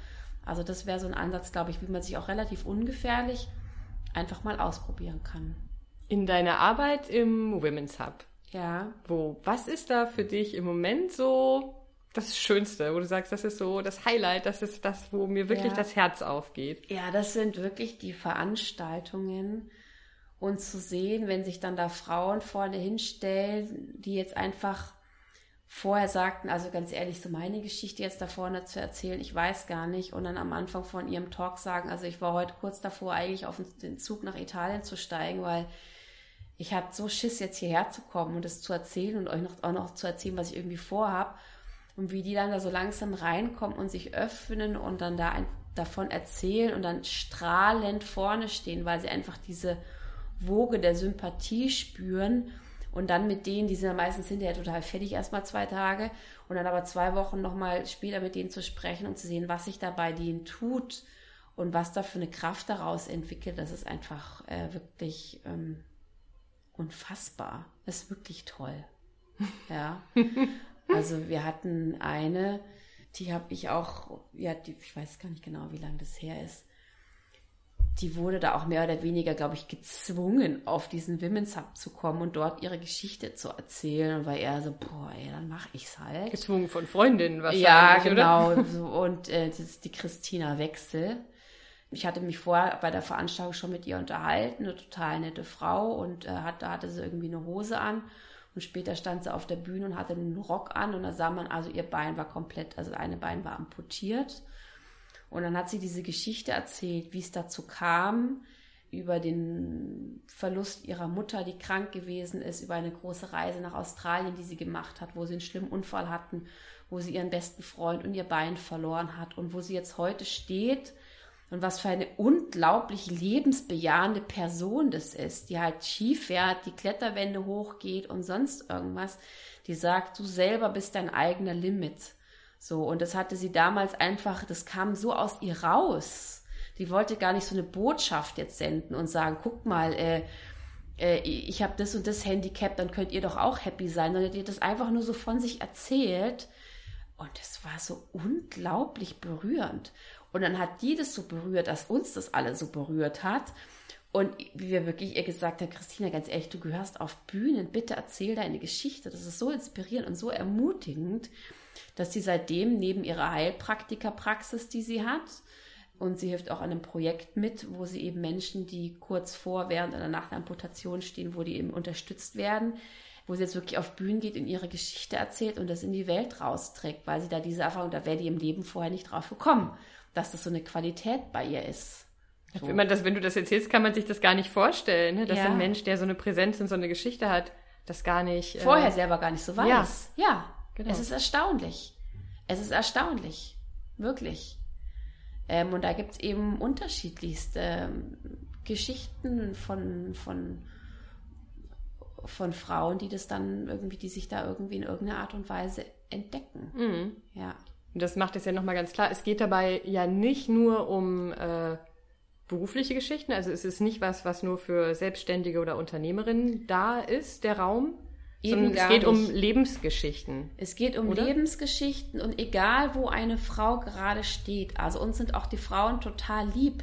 Also das wäre so ein Ansatz, glaube ich, wie man sich auch relativ ungefährlich einfach mal ausprobieren kann. In deiner Arbeit im Women's Hub. Ja. Wo, was ist da für dich im Moment so das Schönste, wo du sagst, das ist so das Highlight, das ist das, wo mir wirklich ja. das Herz aufgeht? Ja, das sind wirklich die Veranstaltungen und zu sehen, wenn sich dann da Frauen vorne hinstellen, die jetzt einfach vorher sagten, also ganz ehrlich, so meine Geschichte jetzt da vorne zu erzählen, ich weiß gar nicht. Und dann am Anfang von ihrem Talk sagen, also ich war heute kurz davor, eigentlich auf den Zug nach Italien zu steigen, weil ich habe so Schiss, jetzt hierher zu kommen und es zu erzählen und euch noch, auch noch zu erzählen, was ich irgendwie vorhab. Und wie die dann da so langsam reinkommen und sich öffnen und dann da ein, davon erzählen und dann strahlend vorne stehen, weil sie einfach diese Woge der Sympathie spüren Und dann mit denen, die sind ja meistens hinterher total fertig, erstmal zwei Tage. Und dann aber zwei Wochen nochmal später mit denen zu sprechen und zu sehen, was sich da bei denen tut und was da für eine Kraft daraus entwickelt, das ist einfach äh, wirklich ähm, unfassbar. Das ist wirklich toll. Ja. Also wir hatten eine, die habe ich auch, ja, die, ich weiß gar nicht genau, wie lange das her ist die wurde da auch mehr oder weniger, glaube ich, gezwungen, auf diesen Women's Hub zu kommen und dort ihre Geschichte zu erzählen. Und war eher so, boah, ey, dann mache ich's halt. Gezwungen von Freundinnen wahrscheinlich. Ja, genau. Oder? und äh, das ist die Christina Wechsel. Ich hatte mich vorher bei der Veranstaltung schon mit ihr unterhalten, eine total nette Frau und äh, hat, da hatte sie irgendwie eine Hose an. Und später stand sie auf der Bühne und hatte einen Rock an und da sah man, also ihr Bein war komplett, also eine Bein war amputiert. Und dann hat sie diese Geschichte erzählt, wie es dazu kam, über den Verlust ihrer Mutter, die krank gewesen ist, über eine große Reise nach Australien, die sie gemacht hat, wo sie einen schlimmen Unfall hatten, wo sie ihren besten Freund und ihr Bein verloren hat und wo sie jetzt heute steht und was für eine unglaublich lebensbejahende Person das ist, die halt schief fährt, die Kletterwände hochgeht und sonst irgendwas, die sagt, du selber bist dein eigener Limit. So, und das hatte sie damals einfach, das kam so aus ihr raus. Die wollte gar nicht so eine Botschaft jetzt senden und sagen, guck mal, äh, äh, ich habe das und das Handicap, dann könnt ihr doch auch happy sein, die hat das einfach nur so von sich erzählt. Und es war so unglaublich berührend. Und dann hat die das so berührt, dass uns das alle so berührt hat. Und wie wir wirklich ihr gesagt haben, Christina, ganz ehrlich, du gehörst auf Bühnen, bitte erzähl deine Geschichte. Das ist so inspirierend und so ermutigend dass sie seitdem neben ihrer Heilpraktikerpraxis, die sie hat, und sie hilft auch an einem Projekt mit, wo sie eben Menschen, die kurz vor, während oder nach der Amputation stehen, wo die eben unterstützt werden, wo sie jetzt wirklich auf Bühnen geht und ihre Geschichte erzählt und das in die Welt rausträgt, weil sie da diese Erfahrung, da wäre die im Leben vorher nicht drauf gekommen, dass das so eine Qualität bei ihr ist. So. Wenn, man das, wenn du das erzählst, kann man sich das gar nicht vorstellen, ne? dass ja. ein Mensch, der so eine Präsenz und so eine Geschichte hat, das gar nicht. Vorher äh, selber gar nicht so weiß. Ja. ja. Genau. Es ist erstaunlich. Es ist erstaunlich. Wirklich. Ähm, und da gibt es eben unterschiedlichste ähm, Geschichten von, von, von Frauen, die das dann irgendwie, die sich da irgendwie in irgendeiner Art und Weise entdecken. Mhm. Ja. Und das macht es ja nochmal ganz klar. Es geht dabei ja nicht nur um äh, berufliche Geschichten. Also es ist nicht was, was nur für Selbstständige oder Unternehmerinnen da ist, der Raum, Eben es geht nicht. um Lebensgeschichten. Es geht um oder? Lebensgeschichten und egal, wo eine Frau gerade steht. Also uns sind auch die Frauen total lieb,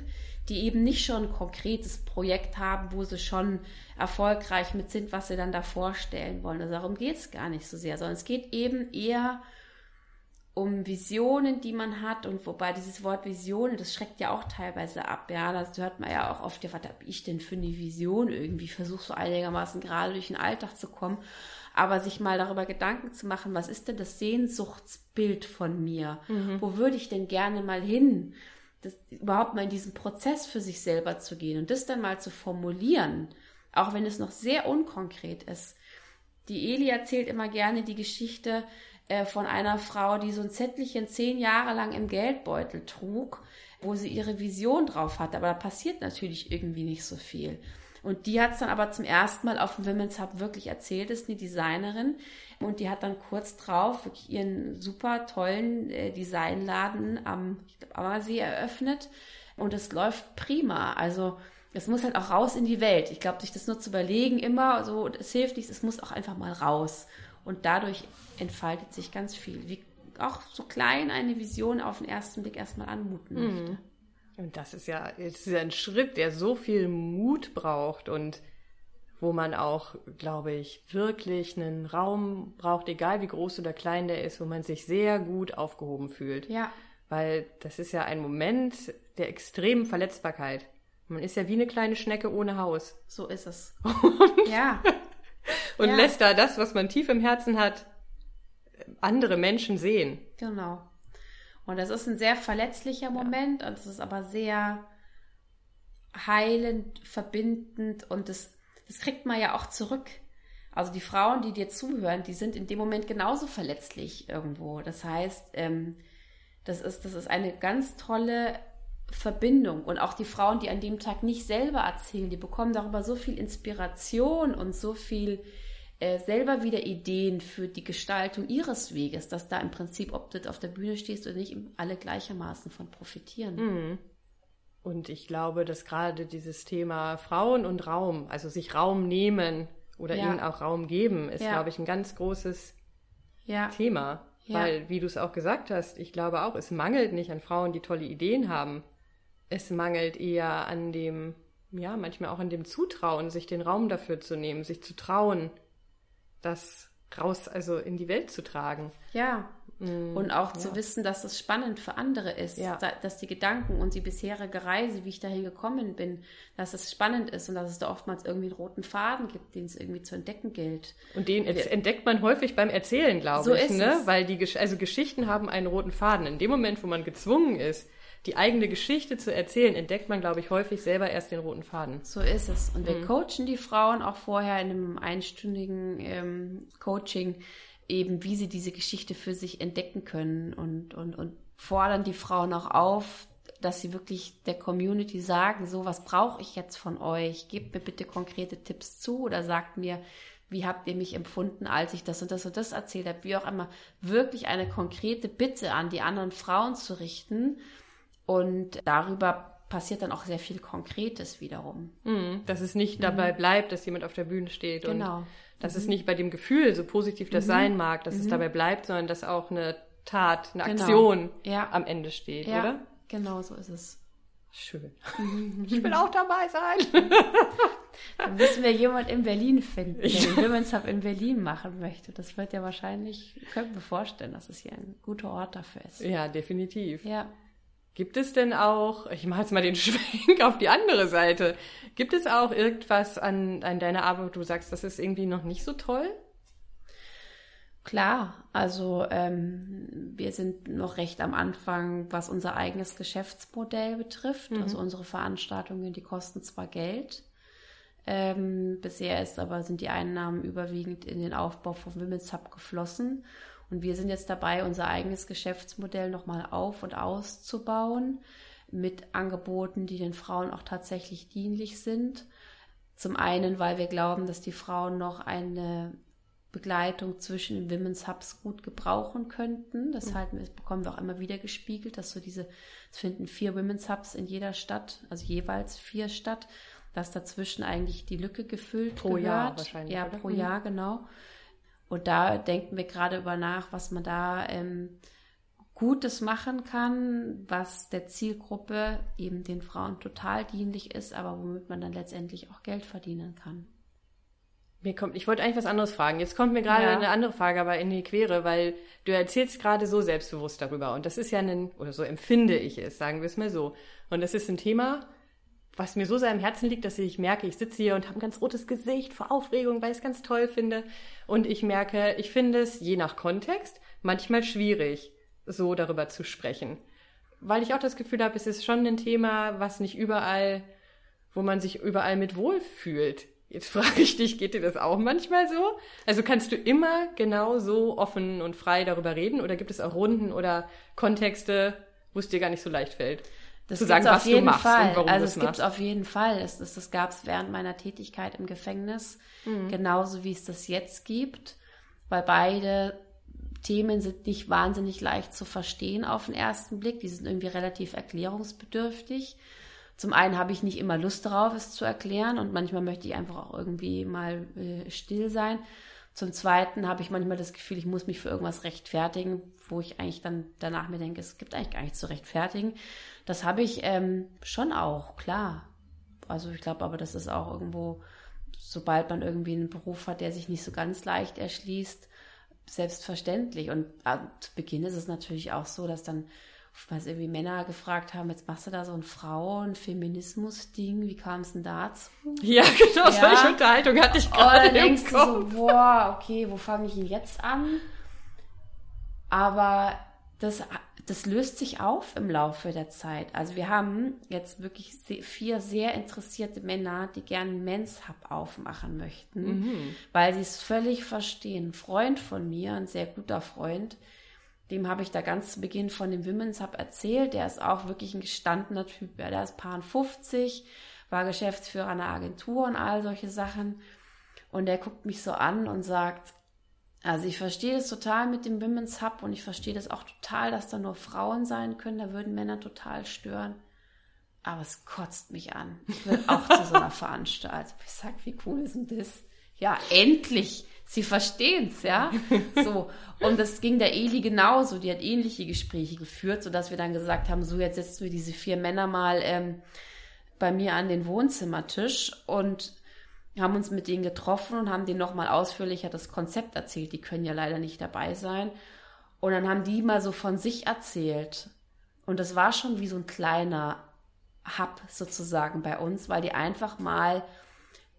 die eben nicht schon ein konkretes Projekt haben, wo sie schon erfolgreich mit sind, was sie dann da vorstellen wollen. Also darum geht es gar nicht so sehr, sondern es geht eben eher um Visionen, die man hat. Und wobei dieses Wort Visionen, das schreckt ja auch teilweise ab, ja, das hört man ja auch oft, ja, was habe ich denn für eine Vision? Irgendwie, versuche so einigermaßen gerade durch den Alltag zu kommen, aber sich mal darüber Gedanken zu machen, was ist denn das Sehnsuchtsbild von mir, mhm. wo würde ich denn gerne mal hin, das, überhaupt mal in diesen Prozess für sich selber zu gehen und das dann mal zu formulieren, auch wenn es noch sehr unkonkret ist. Die Eli erzählt immer gerne die Geschichte, äh, von einer Frau, die so ein Zettelchen zehn Jahre lang im Geldbeutel trug, wo sie ihre Vision drauf hatte. Aber da passiert natürlich irgendwie nicht so viel. Und die hat es dann aber zum ersten Mal auf dem Women's Hub wirklich erzählt, ist eine Designerin. Und die hat dann kurz drauf wirklich ihren super tollen äh, Designladen am Ammersee eröffnet. Und es läuft prima. Also es muss halt auch raus in die Welt. Ich glaube, sich das nur zu überlegen immer, so, es hilft nichts, es muss auch einfach mal raus. Und dadurch entfaltet sich ganz viel. Wie auch so klein eine Vision auf den ersten Blick erstmal anmuten mhm. möchte. Und das ist ja, das ist ja ein Schritt, der so viel Mut braucht und wo man auch, glaube ich, wirklich einen Raum braucht, egal wie groß oder klein der ist, wo man sich sehr gut aufgehoben fühlt. Ja. Weil das ist ja ein Moment der extremen Verletzbarkeit. Man ist ja wie eine kleine Schnecke ohne Haus. So ist es. Und ja und ja. lässt da das, was man tief im Herzen hat, andere Menschen sehen. Genau. Und das ist ein sehr verletzlicher Moment und es ist aber sehr heilend, verbindend und das, das kriegt man ja auch zurück. Also die Frauen, die dir zuhören, die sind in dem Moment genauso verletzlich irgendwo. Das heißt, ähm, das ist, das ist eine ganz tolle Verbindung. Und auch die Frauen, die an dem Tag nicht selber erzählen, die bekommen darüber so viel Inspiration und so viel äh, selber wieder Ideen für die Gestaltung ihres Weges, dass da im Prinzip, ob du auf der Bühne stehst oder nicht, alle gleichermaßen von profitieren. Mhm. Und ich glaube, dass gerade dieses Thema Frauen und Raum, also sich Raum nehmen oder ja. ihnen auch Raum geben, ist, ja. glaube ich, ein ganz großes ja. Thema. Weil, wie du es auch gesagt hast, ich glaube auch, es mangelt nicht an Frauen, die tolle Ideen haben. Es mangelt eher an dem, ja, manchmal auch an dem Zutrauen, sich den Raum dafür zu nehmen, sich zu trauen, das raus, also in die Welt zu tragen. Ja, Mm, und auch ja. zu wissen, dass es spannend für andere ist, ja. dass die Gedanken und die bisherige Reise, wie ich dahin gekommen bin, dass es spannend ist und dass es da oftmals irgendwie einen roten Faden gibt, den es irgendwie zu entdecken gilt. Und den entdeckt man häufig beim Erzählen, glaube so ich, ne? Es. Weil die also Geschichten haben einen roten Faden. In dem Moment, wo man gezwungen ist, die eigene Geschichte zu erzählen, entdeckt man, glaube ich, häufig selber erst den roten Faden. So ist es. Und wir mhm. coachen die Frauen auch vorher in einem einstündigen ähm, Coaching eben, wie sie diese Geschichte für sich entdecken können und, und, und fordern die Frauen auch auf, dass sie wirklich der Community sagen, so was brauche ich jetzt von euch, gebt mir bitte konkrete Tipps zu oder sagt mir, wie habt ihr mich empfunden, als ich das und das und das erzählt habe, wie auch immer, wirklich eine konkrete Bitte an die anderen Frauen zu richten und darüber passiert dann auch sehr viel Konkretes wiederum. Mhm, dass es nicht dabei mhm. bleibt, dass jemand auf der Bühne steht genau. und dass mhm. es nicht bei dem Gefühl, so positiv das mhm. sein mag, dass es mhm. dabei bleibt, sondern dass auch eine Tat, eine genau. Aktion ja. am Ende steht, ja, oder? Genau so ist es. Schön. Ich will auch dabei sein. Dann müssen wir jemand in Berlin finden, der den Women's Hub in Berlin machen möchte. Das wird ja wahrscheinlich, können wir vorstellen, dass es hier ein guter Ort dafür ist. Ja, definitiv. Ja. Gibt es denn auch, ich mache jetzt mal den Schwenk auf die andere Seite, gibt es auch irgendwas an, an deiner Arbeit, wo du sagst, das ist irgendwie noch nicht so toll? Klar, also ähm, wir sind noch recht am Anfang, was unser eigenes Geschäftsmodell betrifft. Mhm. Also unsere Veranstaltungen, die kosten zwar Geld, ähm, bisher ist aber sind die Einnahmen überwiegend in den Aufbau von Women's Hub geflossen. Und wir sind jetzt dabei, unser eigenes Geschäftsmodell nochmal auf und auszubauen mit Angeboten, die den Frauen auch tatsächlich dienlich sind. Zum einen, weil wir glauben, dass die Frauen noch eine Begleitung zwischen den Women's Hubs gut gebrauchen könnten. Das, halt, das bekommen wir auch immer wieder gespiegelt, dass so diese, es finden vier Women's Hubs in jeder Stadt, also jeweils vier statt, dass dazwischen eigentlich die Lücke gefüllt pro gehört. Jahr wahrscheinlich. Ja, oder? pro Jahr, genau. Und da denken wir gerade über nach, was man da ähm, Gutes machen kann, was der Zielgruppe, eben den Frauen total dienlich ist, aber womit man dann letztendlich auch Geld verdienen kann. Mir kommt, ich wollte eigentlich was anderes fragen. Jetzt kommt mir gerade ja. eine andere Frage aber in die Quere, weil du erzählst gerade so selbstbewusst darüber. Und das ist ja ein, oder so empfinde ich es, sagen wir es mal so. Und das ist ein Thema, was mir so sehr am Herzen liegt, dass ich merke, ich sitze hier und habe ein ganz rotes Gesicht vor Aufregung, weil ich es ganz toll finde. Und ich merke, ich finde es je nach Kontext manchmal schwierig, so darüber zu sprechen. Weil ich auch das Gefühl habe, es ist schon ein Thema, was nicht überall, wo man sich überall mit wohlfühlt. Jetzt frage ich dich, geht dir das auch manchmal so? Also kannst du immer genau so offen und frei darüber reden oder gibt es auch Runden oder Kontexte, wo es dir gar nicht so leicht fällt? Das zu sagen, was du machst Fall. und warum also es gibt es auf jeden Fall. Das, das, das gab es während meiner Tätigkeit im Gefängnis, mhm. genauso wie es das jetzt gibt, weil beide Themen sind nicht wahnsinnig leicht zu verstehen auf den ersten Blick. Die sind irgendwie relativ erklärungsbedürftig. Zum einen habe ich nicht immer Lust darauf, es zu erklären und manchmal möchte ich einfach auch irgendwie mal äh, still sein. Zum Zweiten habe ich manchmal das Gefühl, ich muss mich für irgendwas rechtfertigen, wo ich eigentlich dann danach mir denke, es gibt eigentlich gar nichts zu rechtfertigen. Das habe ich ähm, schon auch, klar. Also ich glaube aber, das ist auch irgendwo, sobald man irgendwie einen Beruf hat, der sich nicht so ganz leicht erschließt, selbstverständlich. Und äh, zu Beginn ist es natürlich auch so, dass dann was irgendwie Männer gefragt haben, jetzt machst du da so ein Frauen-Feminismus-Ding, wie kam es denn dazu? Ja, genau, ja. solche Unterhaltung hatte ich gerade im denkst Kopf. Du so, boah, okay, wo fange ich ihn jetzt an? Aber das, das löst sich auf im Laufe der Zeit. Also wir haben jetzt wirklich vier sehr interessierte Männer, die gerne einen Men's Hub aufmachen möchten, mhm. weil sie es völlig verstehen. Ein Freund von mir, ein sehr guter Freund, dem habe ich da ganz zu Beginn von dem Women's Hub erzählt. Der ist auch wirklich ein gestandener Typ. Ja, der ist Paar 50, war Geschäftsführer einer Agentur und all solche Sachen. Und er guckt mich so an und sagt, also ich verstehe das total mit dem Women's Hub und ich verstehe das auch total, dass da nur Frauen sein können, da würden Männer total stören. Aber es kotzt mich an. Ich will auch zu so einer Veranstaltung. Ich sag, wie cool ist denn das? Ja, endlich. Sie verstehen's, ja. So. Und das ging der Eli genauso. Die hat ähnliche Gespräche geführt, sodass wir dann gesagt haben, so jetzt setzen wir diese vier Männer mal ähm, bei mir an den Wohnzimmertisch und haben uns mit denen getroffen und haben denen nochmal ausführlicher das Konzept erzählt. Die können ja leider nicht dabei sein. Und dann haben die mal so von sich erzählt. Und das war schon wie so ein kleiner Hub sozusagen bei uns, weil die einfach mal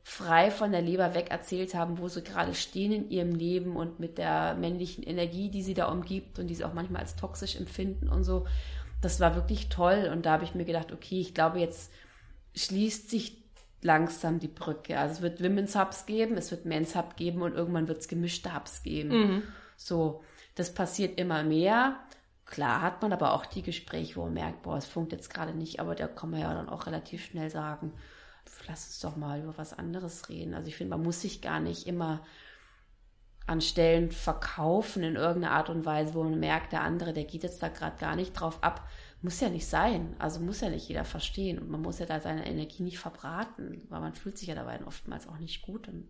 frei von der Leber weg erzählt haben, wo sie gerade stehen in ihrem Leben und mit der männlichen Energie, die sie da umgibt und die sie auch manchmal als toxisch empfinden und so. Das war wirklich toll und da habe ich mir gedacht, okay, ich glaube, jetzt schließt sich langsam die Brücke. Also es wird Women's Hubs geben, es wird Men's Hub geben und irgendwann wird es gemischte Hubs geben. Mhm. So, das passiert immer mehr. Klar hat man aber auch die Gespräche, wo man merkt, boah, es funkt jetzt gerade nicht, aber da kann man ja dann auch relativ schnell sagen, lass uns doch mal über was anderes reden. Also ich finde, man muss sich gar nicht immer an Stellen verkaufen in irgendeiner Art und Weise, wo man merkt, der andere, der geht jetzt da gerade gar nicht drauf ab, muss ja nicht sein. Also muss ja nicht jeder verstehen. Und man muss ja da seine Energie nicht verbraten, weil man fühlt sich ja dabei oftmals auch nicht gut. Und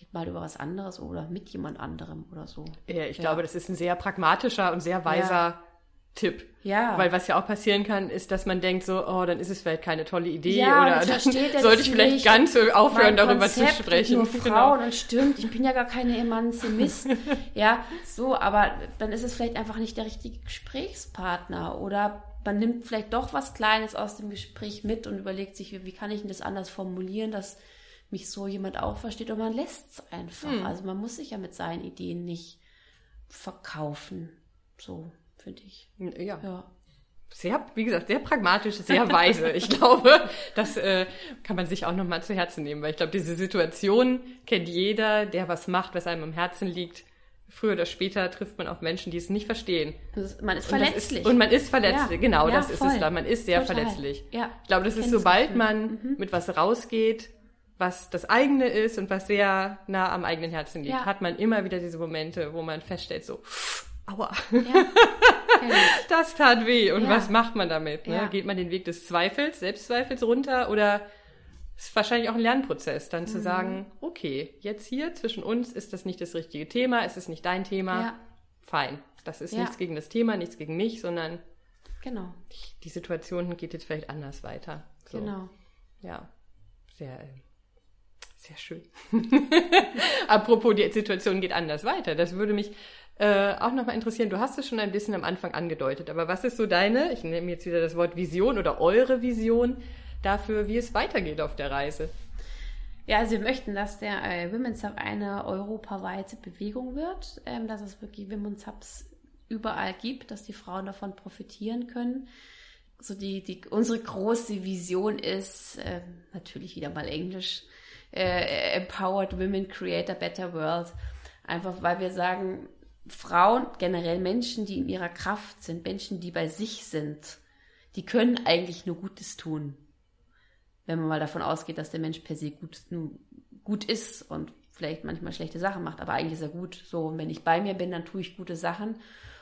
red mal über was anderes oder mit jemand anderem oder so. Ja, ich ja. glaube, das ist ein sehr pragmatischer und sehr weiser ja. Tipp. Ja. Weil was ja auch passieren kann, ist, dass man denkt so, oh, dann ist es vielleicht keine tolle Idee ja, oder dann sollte ich vielleicht ganz aufhören, darüber Konzept zu sprechen. Nur. Frauen genau. und stimmt, ich bin ja gar keine Emanzimist. ja, so, aber dann ist es vielleicht einfach nicht der richtige Gesprächspartner oder man nimmt vielleicht doch was Kleines aus dem Gespräch mit und überlegt sich, wie, wie kann ich denn das anders formulieren, dass mich so jemand auch versteht und man lässt es einfach. Hm. Also man muss sich ja mit seinen Ideen nicht verkaufen. So, finde ich. Ja. ja. Sehr, wie gesagt, sehr pragmatisch, sehr weise. Ich glaube, das äh, kann man sich auch nochmal zu Herzen nehmen, weil ich glaube, diese Situation kennt jeder, der was macht, was einem am Herzen liegt früher oder später trifft man auf Menschen, die es nicht verstehen. Man ist verletzlich. Ist, und man ist verletzlich, ja. genau, ja, das voll. ist es da. Man ist sehr Total. verletzlich. Ja. Ich glaube, das ist, sobald man mhm. mit was rausgeht, was das eigene ist und was sehr nah am eigenen Herzen liegt, ja. hat man immer wieder diese Momente, wo man feststellt, so, aua, das tat weh. Und was macht man damit? Ne? Geht man den Weg des Zweifels, Selbstzweifels runter oder ist wahrscheinlich auch ein Lernprozess, dann mhm. zu sagen, okay, jetzt hier zwischen uns ist das nicht das richtige Thema, es ist nicht dein Thema. Ja. Fein. Das ist ja. nichts gegen das Thema, nichts gegen mich, sondern genau. die Situation geht jetzt vielleicht anders weiter. So. Genau. Ja, sehr, sehr schön. Apropos, die Situation geht anders weiter. Das würde mich äh, auch nochmal interessieren. Du hast es schon ein bisschen am Anfang angedeutet, aber was ist so deine, ich nehme jetzt wieder das Wort Vision oder eure Vision dafür, wie es weitergeht auf der Reise. Ja, also wir möchten, dass der äh, Women's Hub eine europaweite Bewegung wird, ähm, dass es wirklich Women's Hubs überall gibt, dass die Frauen davon profitieren können. So die, die unsere große Vision ist äh, natürlich wieder mal Englisch. Äh, empowered Women Create a Better World. Einfach weil wir sagen, Frauen, generell Menschen, die in ihrer Kraft sind, Menschen, die bei sich sind, die können eigentlich nur Gutes tun wenn man mal davon ausgeht, dass der Mensch per se gut, gut ist und vielleicht manchmal schlechte Sachen macht, aber eigentlich ist er gut. So, wenn ich bei mir bin, dann tue ich gute Sachen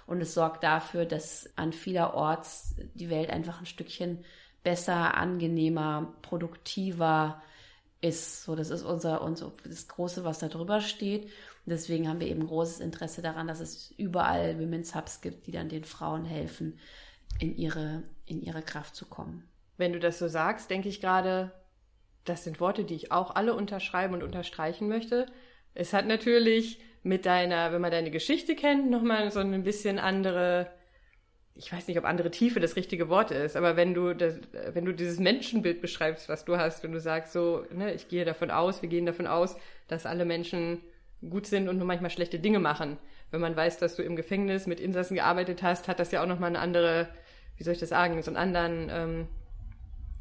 und es sorgt dafür, dass an vielerorts die Welt einfach ein Stückchen besser, angenehmer, produktiver ist. So, das ist unser, unser das Große, was da drüber steht. Und deswegen haben wir eben großes Interesse daran, dass es überall Women's Hubs gibt, die dann den Frauen helfen, in ihre, in ihre Kraft zu kommen. Wenn du das so sagst, denke ich gerade, das sind Worte, die ich auch alle unterschreiben und unterstreichen möchte. Es hat natürlich mit deiner, wenn man deine Geschichte kennt, nochmal so ein bisschen andere, ich weiß nicht, ob andere Tiefe das richtige Wort ist, aber wenn du das, wenn du dieses Menschenbild beschreibst, was du hast, wenn du sagst so, ne, ich gehe davon aus, wir gehen davon aus, dass alle Menschen gut sind und nur manchmal schlechte Dinge machen. Wenn man weiß, dass du im Gefängnis mit Insassen gearbeitet hast, hat das ja auch nochmal eine andere, wie soll ich das sagen, so einen anderen, ähm,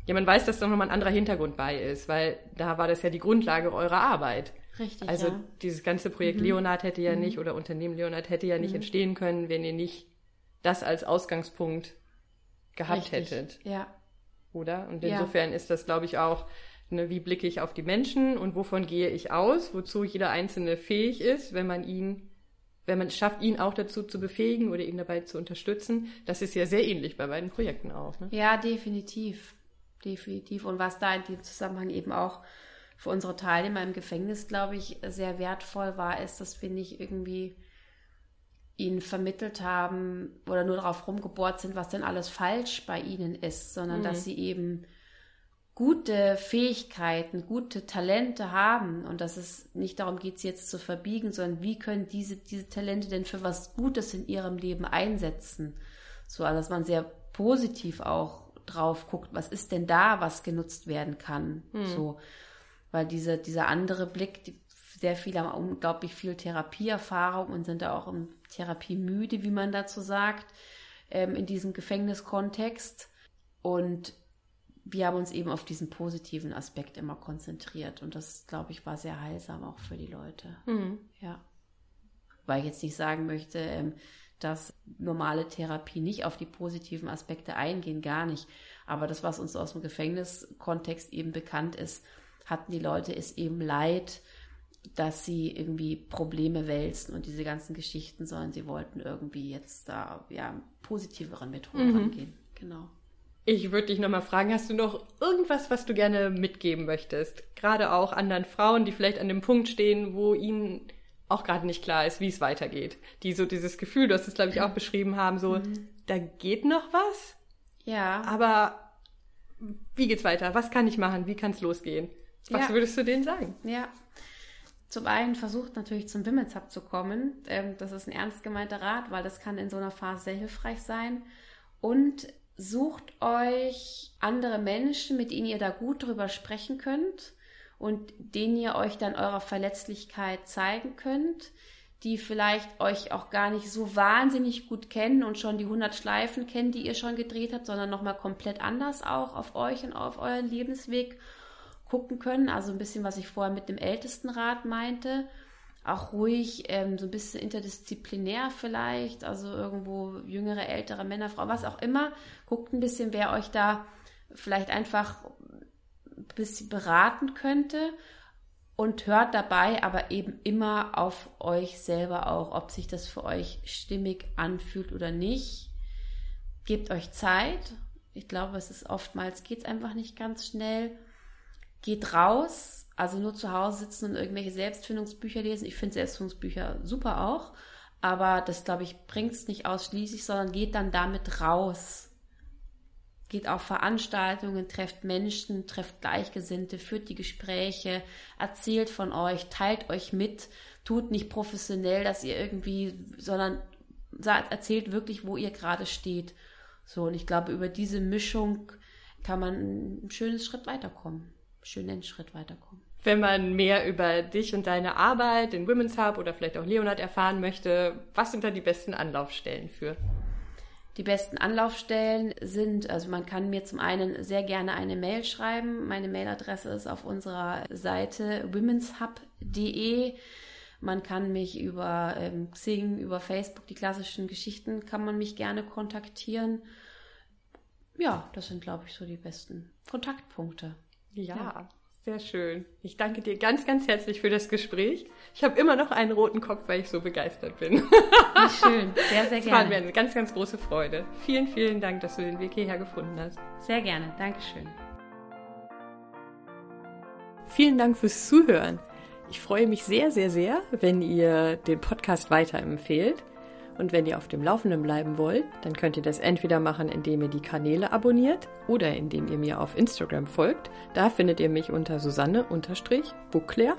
ja, man weiß, dass da nochmal ein anderer Hintergrund bei ist, weil da war das ja die Grundlage eurer Arbeit. Richtig. Also ja. dieses ganze Projekt mhm. Leonard hätte ja mhm. nicht oder Unternehmen Leonard hätte ja nicht mhm. entstehen können, wenn ihr nicht das als Ausgangspunkt gehabt Richtig. hättet. Ja. Oder? Und insofern ja. ist das, glaube ich, auch Ne, wie blicke ich auf die Menschen und wovon gehe ich aus, wozu jeder Einzelne fähig ist, wenn man ihn, wenn man es schafft, ihn auch dazu zu befähigen oder ihn dabei zu unterstützen. Das ist ja sehr ähnlich bei beiden Projekten auch. Ne? Ja, definitiv. Definitiv. Und was da in dem Zusammenhang eben auch für unsere Teilnehmer im Gefängnis, glaube ich, sehr wertvoll war, ist, dass wir nicht irgendwie ihnen vermittelt haben oder nur darauf rumgebohrt sind, was denn alles falsch bei ihnen ist, sondern mhm. dass sie eben gute Fähigkeiten, gute Talente haben und dass es nicht darum geht, sie jetzt zu verbiegen, sondern wie können diese, diese Talente denn für was Gutes in ihrem Leben einsetzen? So, also dass man sehr positiv auch drauf guckt, was ist denn da, was genutzt werden kann? Mhm. So, weil diese, dieser andere Blick, die, sehr viele haben unglaublich viel Therapieerfahrung und sind da auch im Therapie müde, wie man dazu sagt, ähm, in diesem Gefängniskontext. Und wir haben uns eben auf diesen positiven Aspekt immer konzentriert. Und das, glaube ich, war sehr heilsam auch für die Leute. Mhm. Ja. Weil ich jetzt nicht sagen möchte, ähm, dass normale Therapie nicht auf die positiven Aspekte eingehen, gar nicht. Aber das, was uns aus dem Gefängniskontext eben bekannt ist, hatten die Leute es eben leid, dass sie irgendwie Probleme wälzen und diese ganzen Geschichten, sondern sie wollten irgendwie jetzt da ja positiveren Methoden mhm. angehen. Genau. Ich würde dich nochmal fragen, hast du noch irgendwas, was du gerne mitgeben möchtest? Gerade auch anderen Frauen, die vielleicht an dem Punkt stehen, wo ihnen auch gerade nicht klar ist, wie es weitergeht. Die so dieses Gefühl, du hast es, glaube ich, auch beschrieben haben, so, mhm. da geht noch was. Ja. Aber wie geht's weiter? Was kann ich machen? Wie kann es losgehen? Was ja. würdest du denen sagen? Ja, zum einen versucht natürlich zum Women's Hub zu kommen. Ähm, das ist ein ernst gemeinter Rat, weil das kann in so einer Phase sehr hilfreich sein. Und sucht euch andere Menschen, mit denen ihr da gut drüber sprechen könnt und denen ihr euch dann eurer Verletzlichkeit zeigen könnt, die vielleicht euch auch gar nicht so wahnsinnig gut kennen und schon die 100 Schleifen kennen, die ihr schon gedreht habt, sondern nochmal komplett anders auch auf euch und auf euren Lebensweg gucken können. Also ein bisschen, was ich vorher mit dem Ältestenrat meinte. Auch ruhig, ähm, so ein bisschen interdisziplinär vielleicht, also irgendwo jüngere, ältere Männer, Frauen, was auch immer. Guckt ein bisschen, wer euch da vielleicht einfach ein bisschen beraten könnte und hört dabei aber eben immer auf euch selber auch, ob sich das für euch stimmig anfühlt oder nicht. Gebt euch Zeit. Ich glaube, es ist oftmals geht es einfach nicht ganz schnell geht raus, also nur zu Hause sitzen und irgendwelche Selbstfindungsbücher lesen. Ich finde Selbstfindungsbücher super auch, aber das, glaube ich, bringt es nicht ausschließlich, sondern geht dann damit raus. Geht auf Veranstaltungen, trefft Menschen, trefft Gleichgesinnte, führt die Gespräche, erzählt von euch, teilt euch mit, tut nicht professionell, dass ihr irgendwie, sondern erzählt wirklich, wo ihr gerade steht. So, und ich glaube, über diese Mischung kann man ein schönes Schritt weiterkommen einen Schritt weiterkommen. Wenn man mehr über dich und deine Arbeit, den Women's Hub oder vielleicht auch Leonard erfahren möchte, was sind da die besten Anlaufstellen für? Die besten Anlaufstellen sind, also man kann mir zum einen sehr gerne eine Mail schreiben. Meine Mailadresse ist auf unserer Seite womenshub.de. Man kann mich über ähm, Xing, über Facebook, die klassischen Geschichten, kann man mich gerne kontaktieren. Ja, das sind, glaube ich, so die besten Kontaktpunkte. Ja, ja, sehr schön. Ich danke dir ganz, ganz herzlich für das Gespräch. Ich habe immer noch einen roten Kopf, weil ich so begeistert bin. Wie schön, sehr, sehr gerne. Es war mir eine ganz, ganz große Freude. Vielen, vielen Dank, dass du den Weg hierher gefunden hast. Sehr gerne, Dankeschön. Vielen Dank fürs Zuhören. Ich freue mich sehr, sehr, sehr, wenn ihr den Podcast weiterempfehlt. Und wenn ihr auf dem Laufenden bleiben wollt, dann könnt ihr das entweder machen, indem ihr die Kanäle abonniert oder indem ihr mir auf Instagram folgt. Da findet ihr mich unter Susanne-Buckler.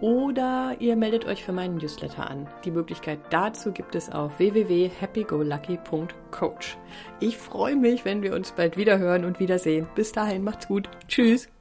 Oder ihr meldet euch für meinen Newsletter an. Die Möglichkeit dazu gibt es auf www.happygolucky.coach. Ich freue mich, wenn wir uns bald wieder hören und wiedersehen. Bis dahin, macht's gut. Tschüss.